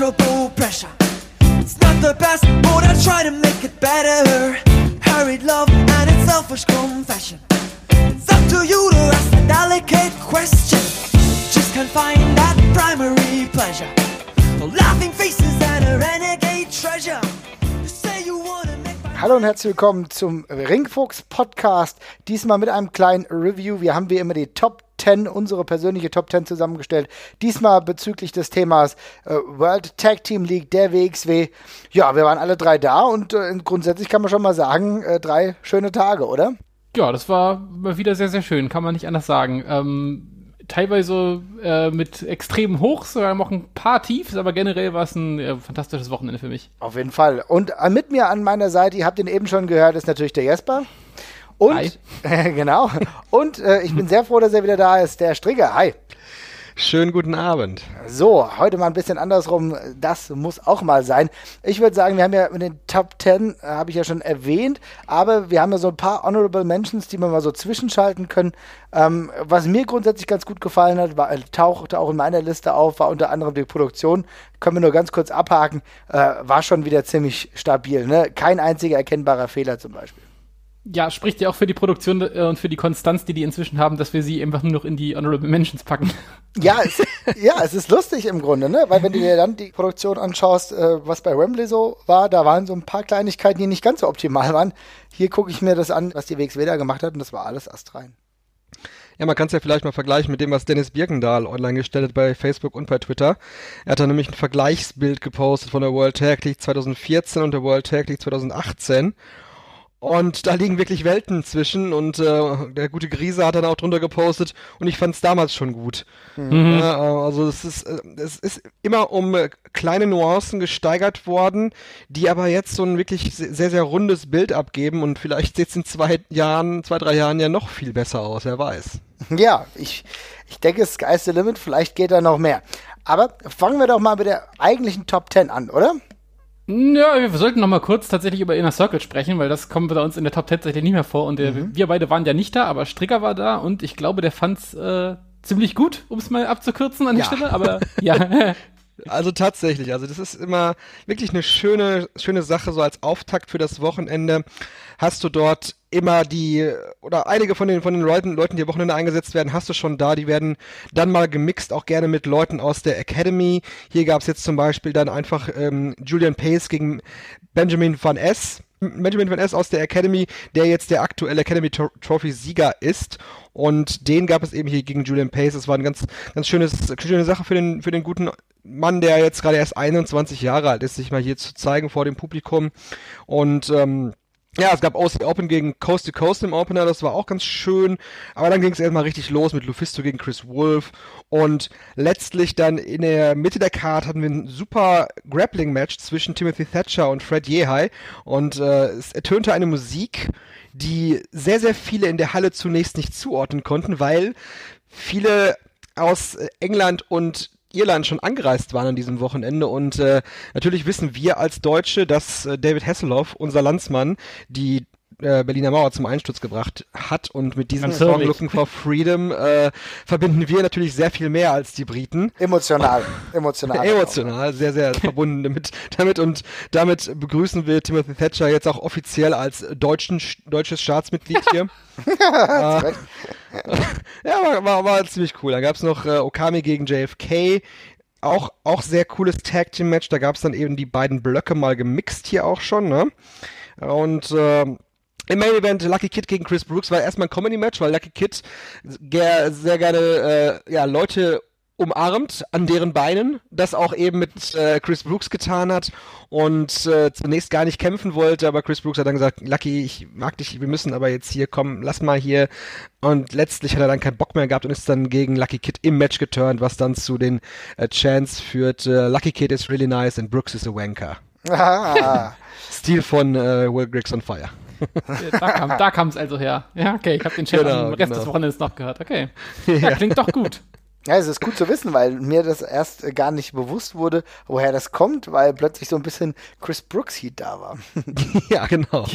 immeasurable pressure. It's not the best, but I try to make it better. Hurried love and its selfish confession. It's up to you to ask a delicate question. Just can't find that primary pleasure. The laughing faces and a renegade treasure. Hallo und herzlich willkommen zum Ringfuchs Podcast. Diesmal mit einem kleinen Review. Wir haben wie immer die Top 10, unsere persönliche Top 10 zusammengestellt. Diesmal bezüglich des Themas äh, World Tag Team League, der WXW. Ja, wir waren alle drei da und äh, grundsätzlich kann man schon mal sagen, äh, drei schöne Tage, oder? Ja, das war mal wieder sehr, sehr schön, kann man nicht anders sagen. Ähm, teilweise äh, mit extremen Hochs, sogar noch ein paar Tiefs, aber generell war es ein äh, fantastisches Wochenende für mich. Auf jeden Fall. Und äh, mit mir an meiner Seite, ihr habt ihn eben schon gehört, ist natürlich der Jesper. Und, Hi. genau. Und äh, ich bin sehr froh, dass er wieder da ist, der Strigger. Hi. Schönen guten Abend. So, heute mal ein bisschen andersrum. Das muss auch mal sein. Ich würde sagen, wir haben ja mit den Top 10, äh, habe ich ja schon erwähnt, aber wir haben ja so ein paar Honorable Mentions, die wir mal so zwischenschalten können. Ähm, was mir grundsätzlich ganz gut gefallen hat, war, äh, tauchte auch in meiner Liste auf, war unter anderem die Produktion. Können wir nur ganz kurz abhaken. Äh, war schon wieder ziemlich stabil. Ne? Kein einziger erkennbarer Fehler zum Beispiel. Ja, spricht ja auch für die Produktion äh, und für die Konstanz, die die inzwischen haben, dass wir sie einfach nur noch in die Honorable Mentions packen. Ja, es, ja, es ist lustig im Grunde, ne? Weil wenn du dir dann die Produktion anschaust, äh, was bei Wembley so war, da waren so ein paar Kleinigkeiten, die nicht ganz so optimal waren. Hier gucke ich mir das an, was die WXW da gemacht hat, und das war alles astrein. Ja, man kann es ja vielleicht mal vergleichen mit dem, was Dennis Birkendahl online gestellt hat bei Facebook und bei Twitter. Er hat da nämlich ein Vergleichsbild gepostet von der World Tag League 2014 und der World Tag League 2018. Und da liegen wirklich Welten zwischen und äh, der gute Grise hat dann auch drunter gepostet und ich fand es damals schon gut. Ja, äh, also es ist, äh, es ist immer um äh, kleine Nuancen gesteigert worden, die aber jetzt so ein wirklich se- sehr, sehr rundes Bild abgeben und vielleicht sieht es in zwei Jahren, zwei, drei Jahren ja noch viel besser aus, wer weiß. Ja, ich, ich denke, sky's the limit, vielleicht geht da noch mehr. Aber fangen wir doch mal mit der eigentlichen Top 10 an, oder? Ja, wir sollten noch mal kurz tatsächlich über Inner Circle sprechen, weil das kommt bei uns in der Top 10 tatsächlich nicht mehr vor. Und der, wir beide waren ja nicht da, aber Stricker war da und ich glaube, der fand's äh, ziemlich gut, um es mal abzukürzen an der Ja. Stelle. Aber ja, Also tatsächlich, also das ist immer wirklich eine schöne, schöne Sache, so als Auftakt für das Wochenende. Hast du dort immer die, oder einige von den, von den Leuten, Leuten, die am Wochenende eingesetzt werden, hast du schon da. Die werden dann mal gemixt, auch gerne mit Leuten aus der Academy. Hier gab es jetzt zum Beispiel dann einfach ähm, Julian Pace gegen Benjamin Van S. Benjamin Van S aus der Academy, der jetzt der aktuelle Academy Tro- Trophy Sieger ist. Und den gab es eben hier gegen Julian Pace. Es war eine ganz, ganz schönes, schöne Sache für den, für den guten Mann, der jetzt gerade erst 21 Jahre alt ist, sich mal hier zu zeigen vor dem Publikum. Und ähm, ja, es gab OC Open gegen Coast to Coast im Opener, das war auch ganz schön. Aber dann ging es erstmal richtig los mit Lufisto gegen Chris Wolf. Und letztlich dann in der Mitte der Card hatten wir ein super Grappling-Match zwischen Timothy Thatcher und Fred Yehai. Und äh, es ertönte eine Musik, die sehr, sehr viele in der Halle zunächst nicht zuordnen konnten, weil viele aus England und Irland schon angereist waren an diesem Wochenende. Und äh, natürlich wissen wir als Deutsche, dass äh, David Hasselhoff, unser Landsmann, die äh, Berliner Mauer zum Einsturz gebracht hat und mit diesem Natürlich. Song Looking for Freedom äh, verbinden wir natürlich sehr viel mehr als die Briten. Emotional. Emotional. Emotional, sehr, sehr verbunden damit, damit und damit begrüßen wir Timothy Thatcher jetzt auch offiziell als deutschen, deutsches Staatsmitglied hier. Äh, ja, war, war, war ziemlich cool. Dann gab es noch äh, Okami gegen JFK. Auch, auch sehr cooles Tag Team Match. Da gab es dann eben die beiden Blöcke mal gemixt hier auch schon. Ne? Und ähm, im Main Event Lucky Kid gegen Chris Brooks war erstmal ein Comedy Match, weil Lucky Kid ger sehr gerne äh, ja, Leute umarmt an deren Beinen, das auch eben mit äh, Chris Brooks getan hat und äh, zunächst gar nicht kämpfen wollte, aber Chris Brooks hat dann gesagt, Lucky, ich mag dich, wir müssen aber jetzt hier kommen, lass mal hier und letztlich hat er dann keinen Bock mehr gehabt und ist dann gegen Lucky Kid im Match geturnt, was dann zu den äh, Chants führt, äh, Lucky Kid is really nice and Brooks is a wanker. Ah, Stil von äh, Will Griggs on Fire. da kam kam's also her. Ja, okay, ich habe den Chat Genau, am Rest genau. des Wochenendes noch gehört. Okay. Ja, klingt doch gut. Ja, es ist gut zu wissen, weil mir das erst gar nicht bewusst wurde, woher das kommt, weil plötzlich so ein bisschen Chris Brooks Heat da war. ja, genau.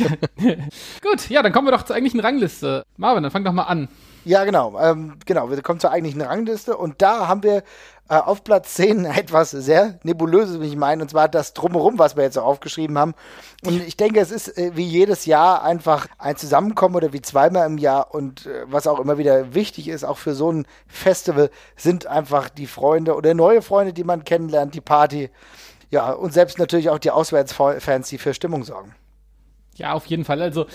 Gut, ja, dann kommen wir doch zur eigentlichen Rangliste. Marvin, dann fang doch mal an. Ja, genau. Ähm, genau, wir kommen zur eigentlichen Rangliste und da haben wir äh, auf Platz 10 etwas sehr Nebulöses, wie ich meine, und zwar das Drumherum, was wir jetzt so aufgeschrieben haben. Und ich denke, es ist äh, wie jedes Jahr einfach ein Zusammenkommen oder wie zweimal im Jahr und äh, was auch immer wieder wichtig ist, auch für so ein Festival, sind einfach die Freunde oder neue Freunde, die man kennenlernt, die Party. Ja, und selbst natürlich auch die Auswärtsfans, die für Stimmung sorgen. Ja, auf jeden Fall. Also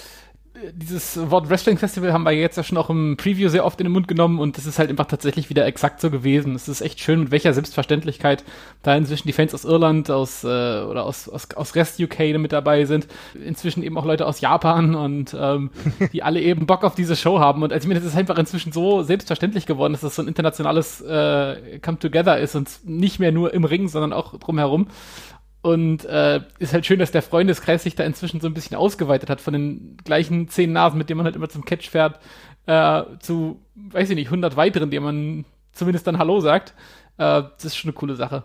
dieses Wort Wrestling Festival haben wir jetzt ja schon auch im Preview sehr oft in den Mund genommen und das ist halt einfach tatsächlich wieder exakt so gewesen. Es ist echt schön, mit welcher Selbstverständlichkeit da inzwischen die Fans aus Irland, aus äh, oder aus, aus, aus Rest UK mit dabei sind. Inzwischen eben auch Leute aus Japan und ähm, die alle eben Bock auf diese Show haben. Und also ich meine, das ist einfach inzwischen so selbstverständlich geworden, dass das so ein internationales äh, Come Together ist und nicht mehr nur im Ring, sondern auch drumherum. Und äh, ist halt schön, dass der Freundeskreis sich da inzwischen so ein bisschen ausgeweitet hat von den gleichen zehn Nasen, mit denen man halt immer zum Catch fährt, äh, zu, weiß ich nicht, 100 weiteren, denen man zumindest dann Hallo sagt. Äh, das ist schon eine coole Sache.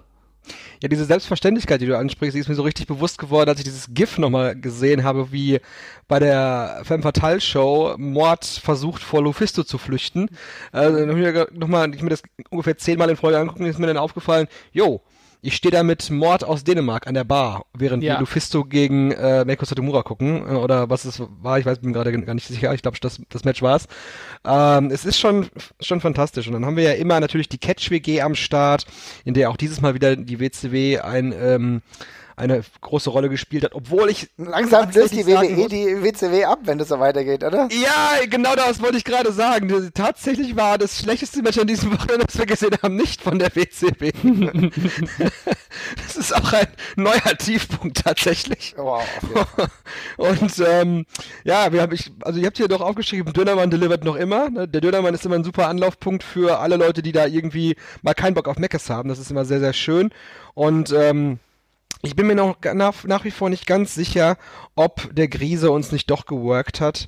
Ja, diese Selbstverständlichkeit, die du ansprichst, die ist mir so richtig bewusst geworden, als ich dieses GIF nochmal gesehen habe, wie bei der Femme Fatale Show Mord versucht vor Lufisto zu flüchten. Also, nochmal, ich mir das ungefähr zehnmal in Folge angucken, ist mir dann aufgefallen, yo, ich stehe da mit Mord aus Dänemark an der Bar, während ja. wir Lufisto gegen äh, Meiko Satomura gucken. Äh, oder was es war, ich weiß, bin gerade gar nicht sicher. Ich glaube, das, das Match war's. Ähm, es ist schon, schon fantastisch. Und dann haben wir ja immer natürlich die Catch-WG am Start, in der auch dieses Mal wieder die WCW ein ähm, eine große Rolle gespielt hat, obwohl ich langsam löst die WWE die WCW ab, wenn das so weitergeht, oder? Ja, genau das wollte ich gerade sagen. Tatsächlich war das schlechteste Match an diesem Wochenende, das wir gesehen haben, nicht von der WCW. das ist auch ein neuer Tiefpunkt tatsächlich. Wow. Und ähm, ja, wir haben ich, also ihr habt hier doch aufgeschrieben, Dönermann delivert noch immer. Ne? Der Dönermann ist immer ein super Anlaufpunkt für alle Leute, die da irgendwie mal keinen Bock auf Meckes haben. Das ist immer sehr, sehr schön. Und ähm, ich bin mir noch nach, nach wie vor nicht ganz sicher, ob der Grise uns nicht doch geworkt hat.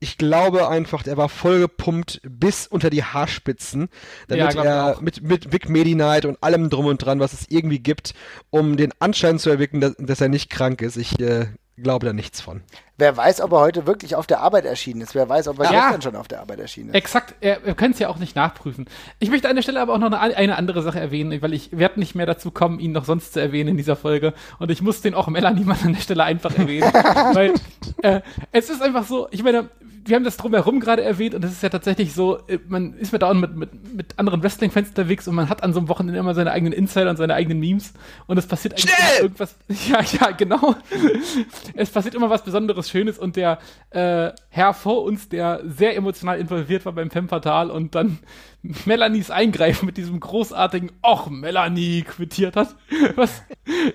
Ich glaube einfach, der war vollgepumpt bis unter die Haarspitzen, damit ja, er mit, mit Vic Medi-Night und allem drum und dran, was es irgendwie gibt, um den Anschein zu erwecken, dass, dass er nicht krank ist. Ich äh, glaube da nichts von. Wer weiß, ob er heute wirklich auf der Arbeit erschienen ist. Wer weiß, ob er ja, gestern schon auf der Arbeit erschienen ist. Exakt, er, wir können es ja auch nicht nachprüfen. Ich möchte an der Stelle aber auch noch eine, eine andere Sache erwähnen, weil ich werde nicht mehr dazu kommen, ihn noch sonst zu erwähnen in dieser Folge. Und ich muss den auch Melanie mal an der Stelle einfach erwähnen. weil äh, es ist einfach so, ich meine, wir haben das drumherum gerade erwähnt und es ist ja tatsächlich so, äh, man ist mit dauernd mit, mit, mit anderen Wrestling-Fans unterwegs und man hat an so einem Wochenende immer seine eigenen Insider und seine eigenen Memes und es passiert eigentlich irgendwas. Ja, ja, genau. es passiert immer was Besonderes Schönes und der äh, Herr vor uns, der sehr emotional involviert war beim Femme Fatal und dann Melanies Eingreifen mit diesem großartigen Och, Melanie quittiert hat. Was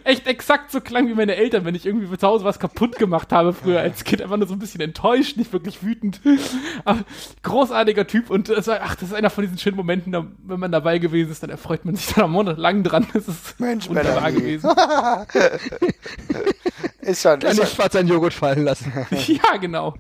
echt exakt so klang wie meine Eltern, wenn ich irgendwie zu Hause was kaputt gemacht habe früher als Kind. Einfach nur so ein bisschen enttäuscht, nicht wirklich wütend. Aber großartiger Typ und das war, ach, das ist einer von diesen schönen Momenten, da, wenn man dabei gewesen ist, dann erfreut man sich dann monatelang dran. Das ist Mensch, wunderbar Melanie. gewesen. Ist schon. Kann nicht schwarz ein Joghurt fallen lassen. ja, genau.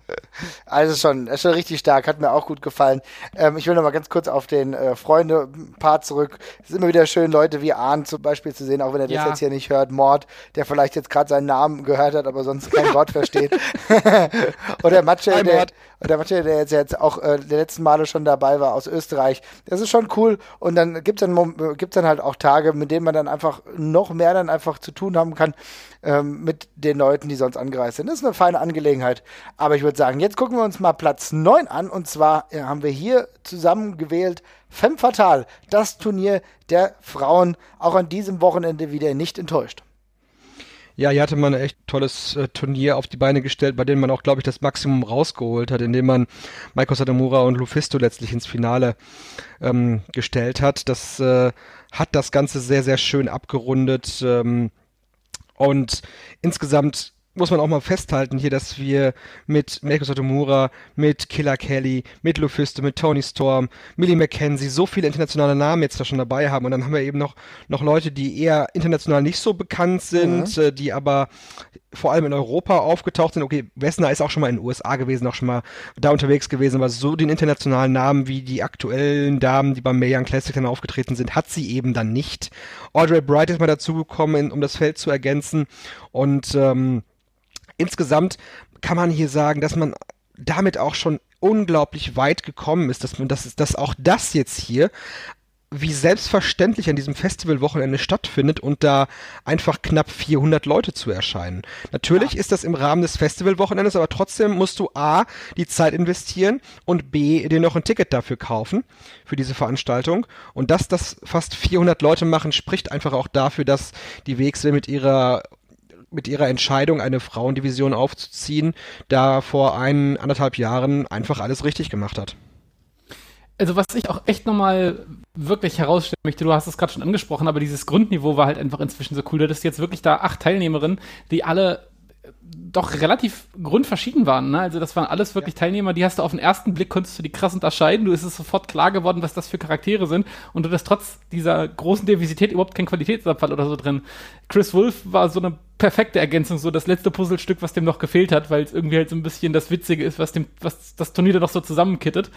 Also schon, ist schon richtig stark, hat mir auch gut gefallen. Ähm, ich will noch mal ganz kurz auf den äh, Freunde-Part zurück. Es ist immer wieder schön, Leute wie Arndt zum Beispiel zu sehen, auch wenn er ja. das jetzt hier nicht hört. Mord, der vielleicht jetzt gerade seinen Namen gehört hat, aber sonst kein Wort versteht. Oder Matsche, der, oder Matsche, der jetzt, jetzt auch äh, der letzten Male schon dabei war aus Österreich. Das ist schon cool. Und dann gibt es dann, gibt's dann halt auch Tage, mit denen man dann einfach noch mehr dann einfach zu tun haben kann ähm, mit den Leuten, die sonst angereist sind. Das ist eine feine Angelegenheit. Aber ich würde sagen, jetzt gucken wir uns mal Platz 9 an. Und zwar äh, haben wir hier zusammen gewählt Femme Fatale, das Turnier der Frauen, auch an diesem Wochenende wieder nicht enttäuscht. Ja, hier hatte man ein echt tolles äh, Turnier auf die Beine gestellt, bei dem man auch, glaube ich, das Maximum rausgeholt hat, indem man Maiko Satomura und Lufisto letztlich ins Finale ähm, gestellt hat. Das äh, hat das Ganze sehr, sehr schön abgerundet. Ähm, und insgesamt muss man auch mal festhalten hier, dass wir mit Meiko Satomura, mit Killer Kelly, mit Lufisto, mit Tony Storm, Millie McKenzie so viele internationale Namen jetzt da schon dabei haben. Und dann haben wir eben noch, noch Leute, die eher international nicht so bekannt sind, mhm. äh, die aber vor allem in Europa aufgetaucht sind. Okay, Wessner ist auch schon mal in den USA gewesen, auch schon mal da unterwegs gewesen, aber so den internationalen Namen wie die aktuellen Damen, die beim Mayan Classic dann aufgetreten sind, hat sie eben dann nicht. Audrey Bright ist mal dazugekommen, um das Feld zu ergänzen. Und ähm, insgesamt kann man hier sagen, dass man damit auch schon unglaublich weit gekommen ist, dass man das dass auch das jetzt hier wie selbstverständlich an diesem Festivalwochenende stattfindet und da einfach knapp 400 Leute zu erscheinen. Natürlich ja. ist das im Rahmen des Festivalwochenendes, aber trotzdem musst du A, die Zeit investieren und B, dir noch ein Ticket dafür kaufen, für diese Veranstaltung. Und dass das fast 400 Leute machen, spricht einfach auch dafür, dass die WXW mit ihrer mit ihrer Entscheidung, eine Frauendivision aufzuziehen, da vor ein, anderthalb Jahren einfach alles richtig gemacht hat. Also was ich auch echt nochmal wirklich herausstellen möchte, du hast es gerade schon angesprochen, aber dieses Grundniveau war halt einfach inzwischen so cool. Du hattest jetzt wirklich da acht Teilnehmerinnen, die alle doch relativ grundverschieden waren. Ne? Also das waren alles wirklich ja. Teilnehmer, die hast du auf den ersten Blick, konntest du die krass unterscheiden. Du ist es sofort klar geworden, was das für Charaktere sind. Und du hast trotz dieser großen Diversität überhaupt keinen Qualitätsabfall oder so drin. Chris Wolf war so eine perfekte Ergänzung, so das letzte Puzzlestück, was dem noch gefehlt hat, weil es irgendwie halt so ein bisschen das Witzige ist, was dem, was das Turnier da noch so zusammenkittet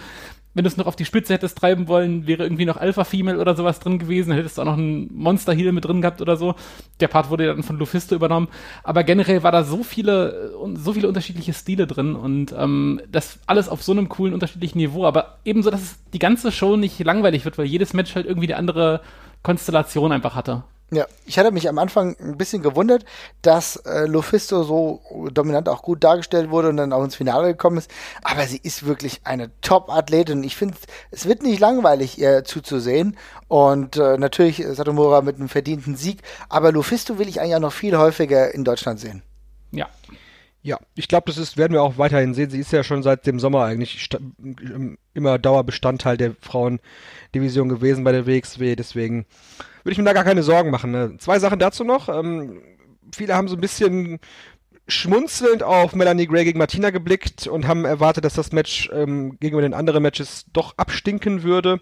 wenn du es noch auf die Spitze hättest treiben wollen, wäre irgendwie noch Alpha Female oder sowas drin gewesen, hättest du auch noch einen Monster Heal mit drin gehabt oder so. Der Part wurde dann von Lufisto übernommen. Aber generell war da so viele, so viele unterschiedliche Stile drin und ähm, das alles auf so einem coolen, unterschiedlichen Niveau. Aber ebenso, dass es die ganze Show nicht langweilig wird, weil jedes Match halt irgendwie eine andere Konstellation einfach hatte. Ja, ich hatte mich am Anfang ein bisschen gewundert, dass äh, Lufisto so dominant auch gut dargestellt wurde und dann auch ins Finale gekommen ist. Aber sie ist wirklich eine Top-Athletin. Ich finde, es wird nicht langweilig, ihr zuzusehen. Und äh, natürlich Satomura mit einem verdienten Sieg. Aber Lufisto will ich eigentlich auch noch viel häufiger in Deutschland sehen. Ja. Ja, ich glaube, das ist, werden wir auch weiterhin sehen. Sie ist ja schon seit dem Sommer eigentlich immer Dauerbestandteil der Frauendivision gewesen bei der WXW. Deswegen würde ich mir da gar keine Sorgen machen. Ne? Zwei Sachen dazu noch. Ähm, viele haben so ein bisschen schmunzelnd auf Melanie Gray gegen Martina geblickt und haben erwartet, dass das Match ähm, gegenüber den anderen Matches doch abstinken würde.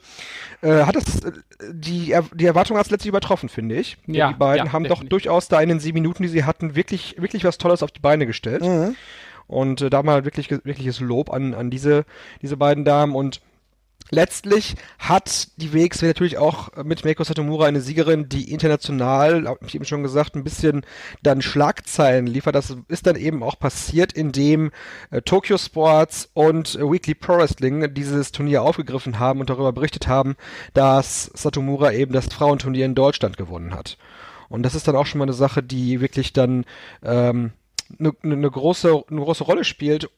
Äh, hat es äh, die, er die Erwartung hat es letztlich übertroffen, finde ich. Ja, die beiden ja, haben definitiv. doch durchaus da in den sieben Minuten, die sie hatten, wirklich, wirklich was Tolles auf die Beine gestellt. Mhm. Und äh, da mal wirklich, wirkliches Lob an, an diese, diese beiden Damen und Letztlich hat die WXW natürlich auch mit Meiko Satomura eine Siegerin, die international, habe ich eben schon gesagt, ein bisschen dann Schlagzeilen liefert. Das ist dann eben auch passiert, indem äh, Tokyo Sports und äh, Weekly Pro Wrestling dieses Turnier aufgegriffen haben und darüber berichtet haben, dass Satomura eben das Frauenturnier in Deutschland gewonnen hat. Und das ist dann auch schon mal eine Sache, die wirklich dann ähm, eine, eine, große, eine große Rolle spielt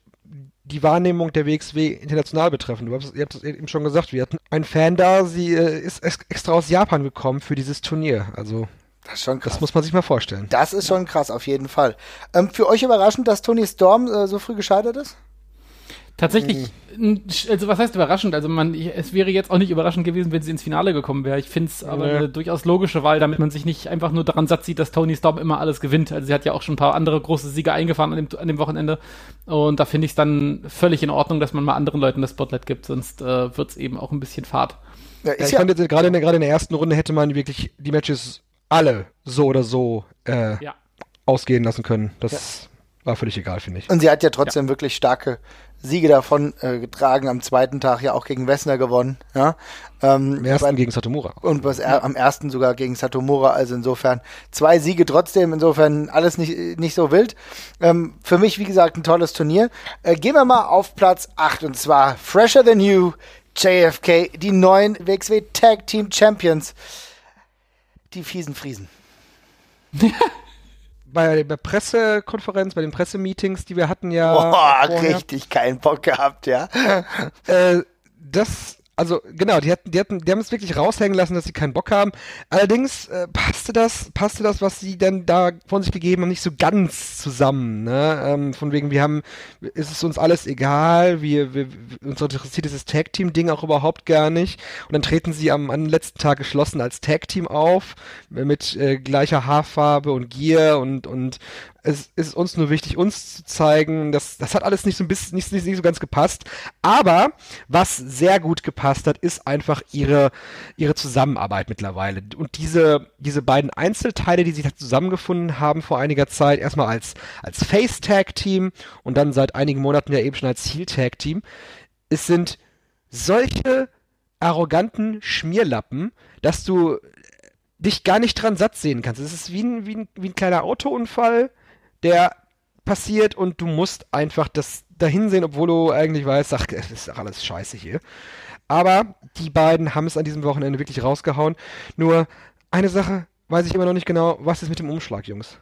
die Wahrnehmung der WXW international betreffend. Du hast, ihr habt es eben schon gesagt, wir hatten einen Fan da, sie äh, ist extra aus Japan gekommen für dieses Turnier. Also das ist schon krass. Das muss man sich mal vorstellen. Das ist schon krass, auf jeden Fall. Ähm, für euch überraschend, dass Tony Storm äh, so früh gescheitert ist? Tatsächlich, hm. also was heißt überraschend? Also man, es wäre jetzt auch nicht überraschend gewesen, wenn sie ins Finale gekommen wäre. Ich finde es aber ja. eine durchaus logische Wahl, damit man sich nicht einfach nur daran satt sieht, dass Tony Storm immer alles gewinnt. Also sie hat ja auch schon ein paar andere große Siege eingefahren an dem, an dem Wochenende. Und da finde ich es dann völlig in Ordnung, dass man mal anderen Leuten das Spotlight gibt, sonst äh, wird es eben auch ein bisschen fad. Ja, ja, ich fand jetzt gerade in, der, in der ersten Runde hätte man wirklich die Matches alle so oder so äh, ausgehen lassen können. Das war völlig egal, finde ich. Und sie hat ja trotzdem wirklich starke Siege davon äh, getragen, am zweiten Tag ja auch gegen Wessner gewonnen. Ja? Ähm, am ersten bei, gegen Satomura. Und was er, am ersten sogar gegen Satomura, also insofern zwei Siege trotzdem, insofern alles nicht, nicht so wild. Ähm, für mich, wie gesagt, ein tolles Turnier. Äh, gehen wir mal auf Platz 8 und zwar Fresher Than You, JFK, die neuen WXW Tag Team Champions. Die fiesen Friesen. bei der Pressekonferenz, bei den Pressemeetings, die wir hatten ja. Boah, richtig keinen Bock gehabt, ja. Äh, das also genau, die hatten, die hatten, die haben es wirklich raushängen lassen, dass sie keinen Bock haben. Allerdings äh, passte das, passte das, was sie dann da von sich gegeben haben, nicht so ganz zusammen. Ne? Ähm, von wegen, wir haben, ist es uns alles egal, wir, wir uns interessiert dieses Tag-Team-Ding auch überhaupt gar nicht. Und dann treten sie am, am letzten Tag geschlossen als Tag-Team auf mit äh, gleicher Haarfarbe und Gear und und es ist uns nur wichtig, uns zu zeigen. Das, das hat alles nicht so ein bisschen, nicht, nicht, nicht so ganz gepasst. Aber was sehr gut gepasst hat, ist einfach ihre, ihre Zusammenarbeit mittlerweile. Und diese, diese beiden Einzelteile, die da zusammengefunden haben vor einiger Zeit, erstmal als, als Face-Tag-Team und dann seit einigen Monaten ja eben schon als Heel-Tag-Team, es sind solche arroganten Schmierlappen, dass du dich gar nicht dran satt sehen kannst. Es ist wie ein, wie ein, wie ein kleiner Autounfall, der passiert und du musst einfach das, dahin sehen, obwohl du eigentlich weißt, ach, es ist doch alles scheiße hier. Aber die beiden haben es an diesem Wochenende wirklich rausgehauen. Nur eine Sache weiß ich immer noch nicht genau, was ist mit dem Umschlag, Jungs?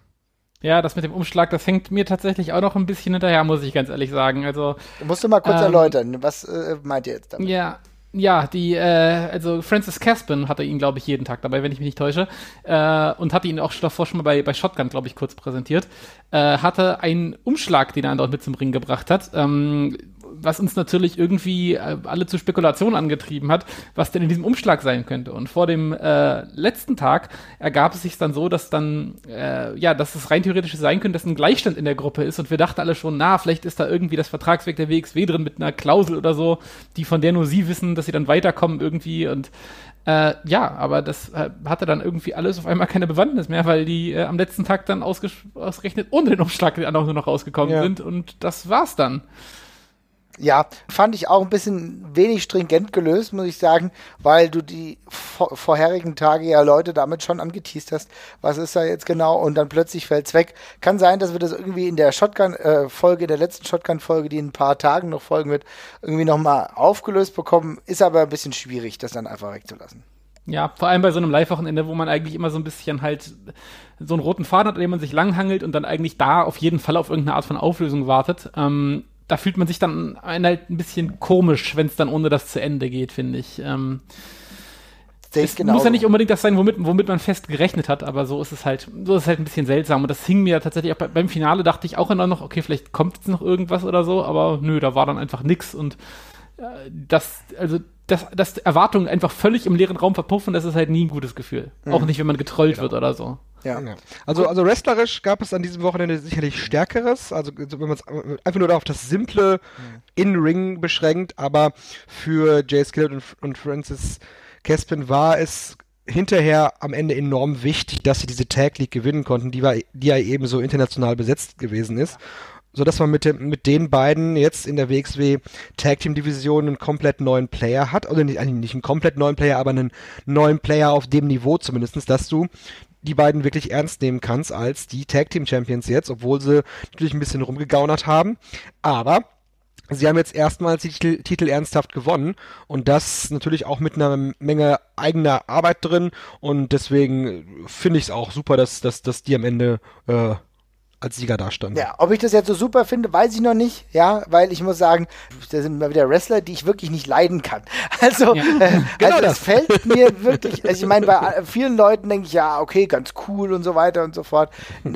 Ja, das mit dem Umschlag, das hängt mir tatsächlich auch noch ein bisschen hinterher, muss ich ganz ehrlich sagen. Also, Musst du mal kurz Ähm, erläutern, was äh, meint ihr jetzt damit? ja, ja, die, äh, also Francis Caspin hatte ihn, glaube ich, jeden Tag dabei, wenn ich mich nicht täusche, äh, und hatte ihn auch davor schon mal bei, bei Shotgun, glaube ich, kurz präsentiert, äh, hatte einen Umschlag, den er dort mit zum Ring gebracht hat, ähm, was uns natürlich irgendwie äh, alle zu Spekulationen angetrieben hat, was denn in diesem Umschlag sein könnte. Und vor dem äh, letzten Tag ergab es sich dann so, dass dann, äh, ja, dass es rein theoretisch sein könnte, dass ein Gleichstand in der Gruppe ist und wir dachten alle schon, na, vielleicht ist da irgendwie das Vertragswerk der WXW drin mit einer Klausel oder so, die von der nur sie wissen, dass sie dann weiterkommen irgendwie und äh, ja, aber das äh, hatte dann irgendwie alles auf einmal keine Bewandtnis mehr, weil die äh, am letzten Tag dann ausgerechnet ohne den Umschlag dann auch nur noch rausgekommen Ja. sind und das war's dann. Ja, fand ich auch ein bisschen wenig stringent gelöst, muss ich sagen, weil du die vor vorherigen Tage ja Leute damit schon angeteased hast. Was ist da jetzt genau? Und dann plötzlich fällt's weg. Kann sein, dass wir das irgendwie in der Shotgun-Folge, in der letzten Shotgun-Folge, die in ein paar Tagen noch folgen wird, irgendwie nochmal aufgelöst bekommen. Ist aber ein bisschen schwierig, das dann einfach wegzulassen. Ja, vor allem bei so einem Live-Wochenende, wo man eigentlich immer so ein bisschen halt so einen roten Faden hat, an dem man sich langhangelt und dann eigentlich da auf jeden Fall auf irgendeine Art von Auflösung wartet. Ähm, da fühlt man sich dann ein- halt ein bisschen komisch, wenn es dann ohne das zu Ende geht, finde ich. Ähm, Sehe ich es genauso. muss ja nicht unbedingt das sein, womit, womit man fest gerechnet hat, aber so ist es halt, so ist es halt ein bisschen seltsam. Und das hing mir tatsächlich auch bei, beim Finale dachte ich auch immer noch, okay, vielleicht kommt jetzt noch irgendwas oder so, aber nö, da war dann einfach nix und äh, das, also dass, dass Erwartungen einfach völlig im leeren Raum verpuffen, das ist halt nie ein gutes Gefühl. Auch nicht, wenn man getrollt wird oder so. ja. Also, also wrestlerisch gab es an diesem Wochenende sicherlich Stärkeres. Also wenn man es einfach nur auf das simple In-Ring beschränkt, aber für Jay Skillett und, und Francis Caspin war es hinterher am Ende enorm wichtig, dass sie diese Tag League gewinnen konnten, die, war, die ja eben so international besetzt gewesen ist. So dass man mit, dem, mit den beiden jetzt in der WXW Tag Team Division einen komplett neuen Player hat. Oder nicht, eigentlich nicht einen komplett neuen Player, aber einen neuen Player auf dem Niveau zumindestens, dass du die beiden wirklich ernst nehmen kannst als die Tag Team Champions jetzt, obwohl sie natürlich ein bisschen rumgegaunert haben. Aber sie haben jetzt erstmals die Titel, Titel ernsthaft gewonnen und das natürlich auch mit einer Menge eigener Arbeit drin und deswegen finde ich es auch super, dass, dass, dass die am Ende äh, als Sieger dastanden. Ja, ob ich das jetzt so super finde, weiß ich noch nicht, ja, weil ich muss sagen, da sind mal wieder Wrestler, die ich wirklich nicht leiden kann. Also, Ja. äh, Genau also das. fällt mir wirklich, also ich meine, bei äh, vielen Leuten denke ich, ja, okay, ganz cool und so weiter und so fort.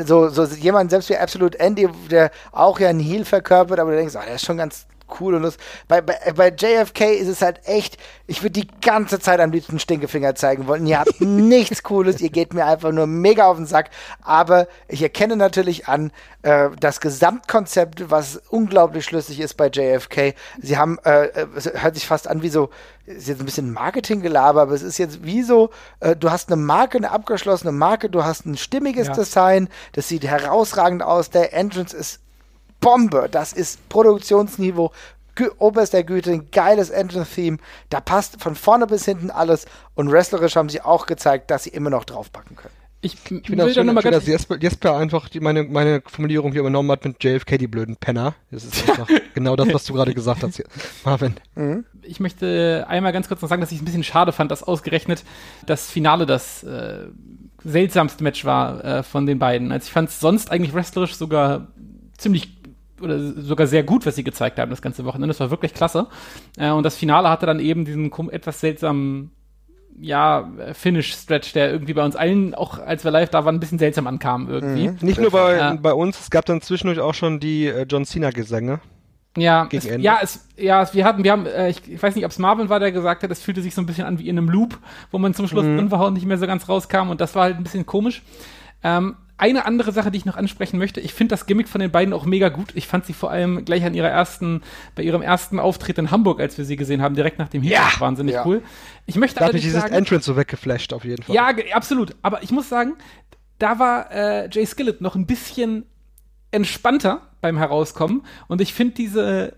So, so jemand, selbst wie Absolute Andy, der auch ja einen Heel verkörpert, aber du denkst, ah, der ist schon ganz cool und das. Bei, bei, bei JFK ist es halt echt, ich würde die ganze Zeit am liebsten Stinkefinger zeigen wollen. Ihr habt nichts Cooles, ihr geht mir einfach nur mega auf den Sack. Aber ich erkenne natürlich an, äh, das Gesamtkonzept, was unglaublich schlüssig ist bei JFK. Sie haben, äh, äh, es hört sich fast an wie so, ist jetzt ein bisschen Marketinggelaber, aber es ist jetzt wie so, äh, du hast eine Marke, eine abgeschlossene Marke, du hast ein stimmiges Ja. Design, das sieht herausragend aus, der Entrance ist Bombe. Das ist Produktionsniveau. Oberster Güte, ein geiles Entrance-Theme. Da passt von vorne bis hinten alles. Und wrestlerisch haben sie auch gezeigt, dass sie immer noch draufpacken können. Ich, Ich finde das schön, schön ganz, dass Jesper, Jesper einfach die, meine, meine Formulierung hier übernommen hat mit JFK, die blöden Penner. Das ist einfach genau das, was du gerade gesagt hast, hier. Marvin. ich möchte einmal ganz kurz noch sagen, dass ich es ein bisschen schade fand, dass ausgerechnet das Finale das äh, seltsamste Match war äh, von den beiden. Also ich fand es sonst eigentlich wrestlerisch sogar ziemlich oder sogar sehr gut, was sie gezeigt haben das ganze Wochenende. Das war wirklich klasse. Äh, und das Finale hatte dann eben diesen etwas seltsamen ja, äh, Finish-Stretch, der irgendwie bei uns allen, auch als wir live da waren, ein bisschen seltsam ankam irgendwie. Nicht nur bei, Ja. bei uns, es gab dann zwischendurch auch schon die äh, John Cena-Gesänge. Ja, es, ja, es, ja, es, wir hatten, wir haben, äh, ich, ich weiß nicht, ob es Marvin war, der gesagt hat, es fühlte sich so ein bisschen an wie in einem Loop, wo man zum Schluss drin war und nicht mehr so ganz rauskam und das war halt ein bisschen komisch. Ähm, eine andere Sache, die ich noch ansprechen möchte, ich finde das Gimmick von den beiden auch mega gut. Ich fand sie vor allem gleich an ihrer ersten, bei ihrem ersten Auftritt in Hamburg, als wir sie gesehen haben, direkt nach dem Hit, Ja! wahnsinnig Ja. cool. Ich möchte Da hat mich dieses sagen, Entrance so weggeflasht, auf jeden Fall. ja, absolut. Aber ich muss sagen, da war äh, Jay Skillett noch ein bisschen entspannter beim Herauskommen. Und ich finde diese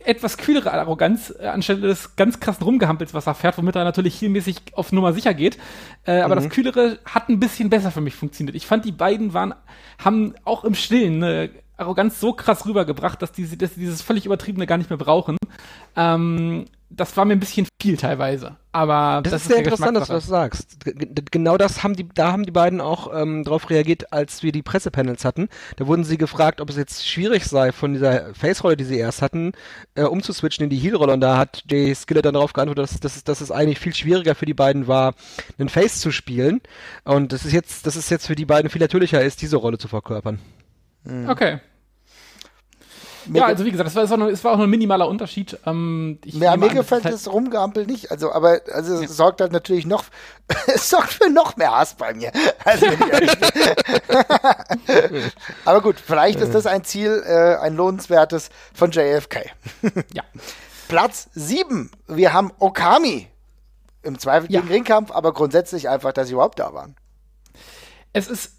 etwas kühlere Arroganz äh, anstelle des ganz krassen Rumgehampels, was er fährt, womit er natürlich vielmäßig auf Nummer sicher geht. Äh, aber das kühlere hat ein bisschen besser für mich funktioniert. Ich fand, die beiden waren, haben auch im Stillen eine Arroganz so krass rübergebracht, dass die, dass die dieses völlig übertriebene gar nicht mehr brauchen. Ähm, das war mir ein bisschen viel teilweise. Aber das, das ist sehr interessant, dass du das sagst. Genau das haben die, da haben die beiden auch ähm, darauf reagiert, als wir die Pressepanels hatten. Da wurden sie gefragt, ob es jetzt schwierig sei, von dieser Face-Rolle, die sie erst hatten, äh, umzuswitchen in die Heel-Rolle. Und da hat Jay Skiller dann darauf geantwortet, dass, dass, dass es eigentlich viel schwieriger für die beiden war, einen Face zu spielen. Und das ist jetzt, dass es jetzt für die beiden viel natürlicher ist, diese Rolle zu verkörpern. Okay. Ja, also wie gesagt, es war, war, auch nur ein minimaler Unterschied. Ähm, ja, mir gefällt das, halt Rumgeampel nicht. Also, aber also ja. es sorgt halt natürlich noch, es sorgt für noch mehr Hass bei mir. Also, aber gut, vielleicht ist das ein Ziel, äh, ein lohnenswertes von JFK. ja. Platz 7. Wir haben Okami. Im Zweifel ja. gegen Ringkampf, aber grundsätzlich einfach, dass sie überhaupt da waren. Es ist,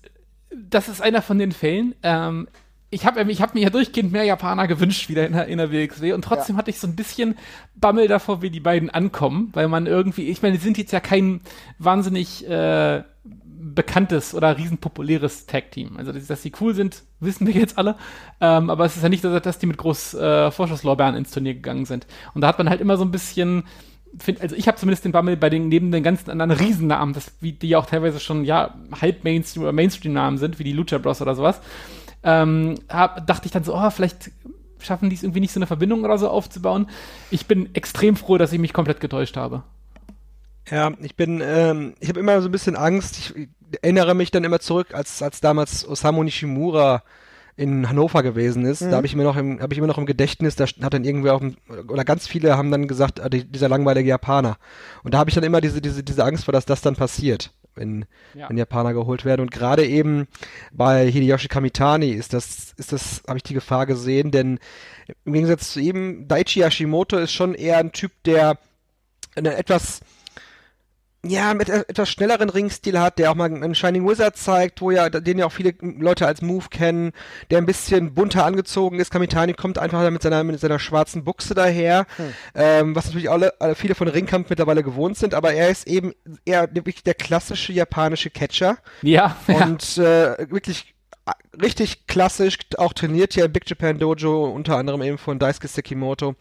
das ist einer von den Fällen. Ähm, ich habe ich hab mir ja durchgehend mehr Japaner gewünscht wieder in der, in der WXW und trotzdem ja. hatte ich so ein bisschen Bammel davor, wie die beiden ankommen, weil man irgendwie, ich meine, die sind jetzt ja kein wahnsinnig äh, bekanntes oder riesenpopuläres Tag-Team. Also, dass, dass die cool sind, wissen wir jetzt alle. Ähm, aber es ist ja nicht, dass, dass die mit groß äh, Vorschusslorbeeren ins Turnier gegangen sind. Und da hat man halt immer so ein bisschen find, also ich habe zumindest den Bammel bei den neben den ganzen anderen Riesennamen, das, wie die auch teilweise schon ja halb Mainstream oder Mainstream-Namen sind, wie die Lucha Bros oder sowas, ähm, hab, dachte ich dann so, oh, vielleicht schaffen die es irgendwie nicht so eine Verbindung oder so aufzubauen. Ich bin extrem froh, dass ich mich komplett getäuscht habe. Ja, ich bin, ähm, ich habe immer so ein bisschen Angst. Ich erinnere mich dann immer zurück, als, als damals Osamu Nishimura in Hannover gewesen ist. Mhm. Da habe ich mir noch im, habe ich immer noch im Gedächtnis, da hat dann irgendwer auf dem, oder ganz viele haben dann gesagt, ah, dieser langweilige Japaner. Und da habe ich dann immer diese, diese, diese Angst vor, dass das dann passiert wenn, ja. wenn Japaner geholt werden. Und gerade eben bei Hideyoshi Kamitani ist das, ist das, habe ich die Gefahr gesehen, denn im Gegensatz zu ihm, Daichi Hashimoto ist schon eher ein Typ, der eine etwas ja, mit etwas schnelleren Ringstil hat, der auch mal einen Shining Wizard zeigt, wo ja, den ja auch viele Leute als Move kennen, der ein bisschen bunter angezogen ist. Kamitani kommt einfach mit seiner, mit seiner schwarzen Buchse daher, hm. ähm, was natürlich alle, alle, viele von Ringkampf mittlerweile gewohnt sind, aber er ist eben eher wirklich der klassische japanische Catcher. Ja. Und ja. Äh, wirklich richtig klassisch, auch trainiert hier im Big Japan Dojo, unter anderem eben von Daisuke Sekimoto.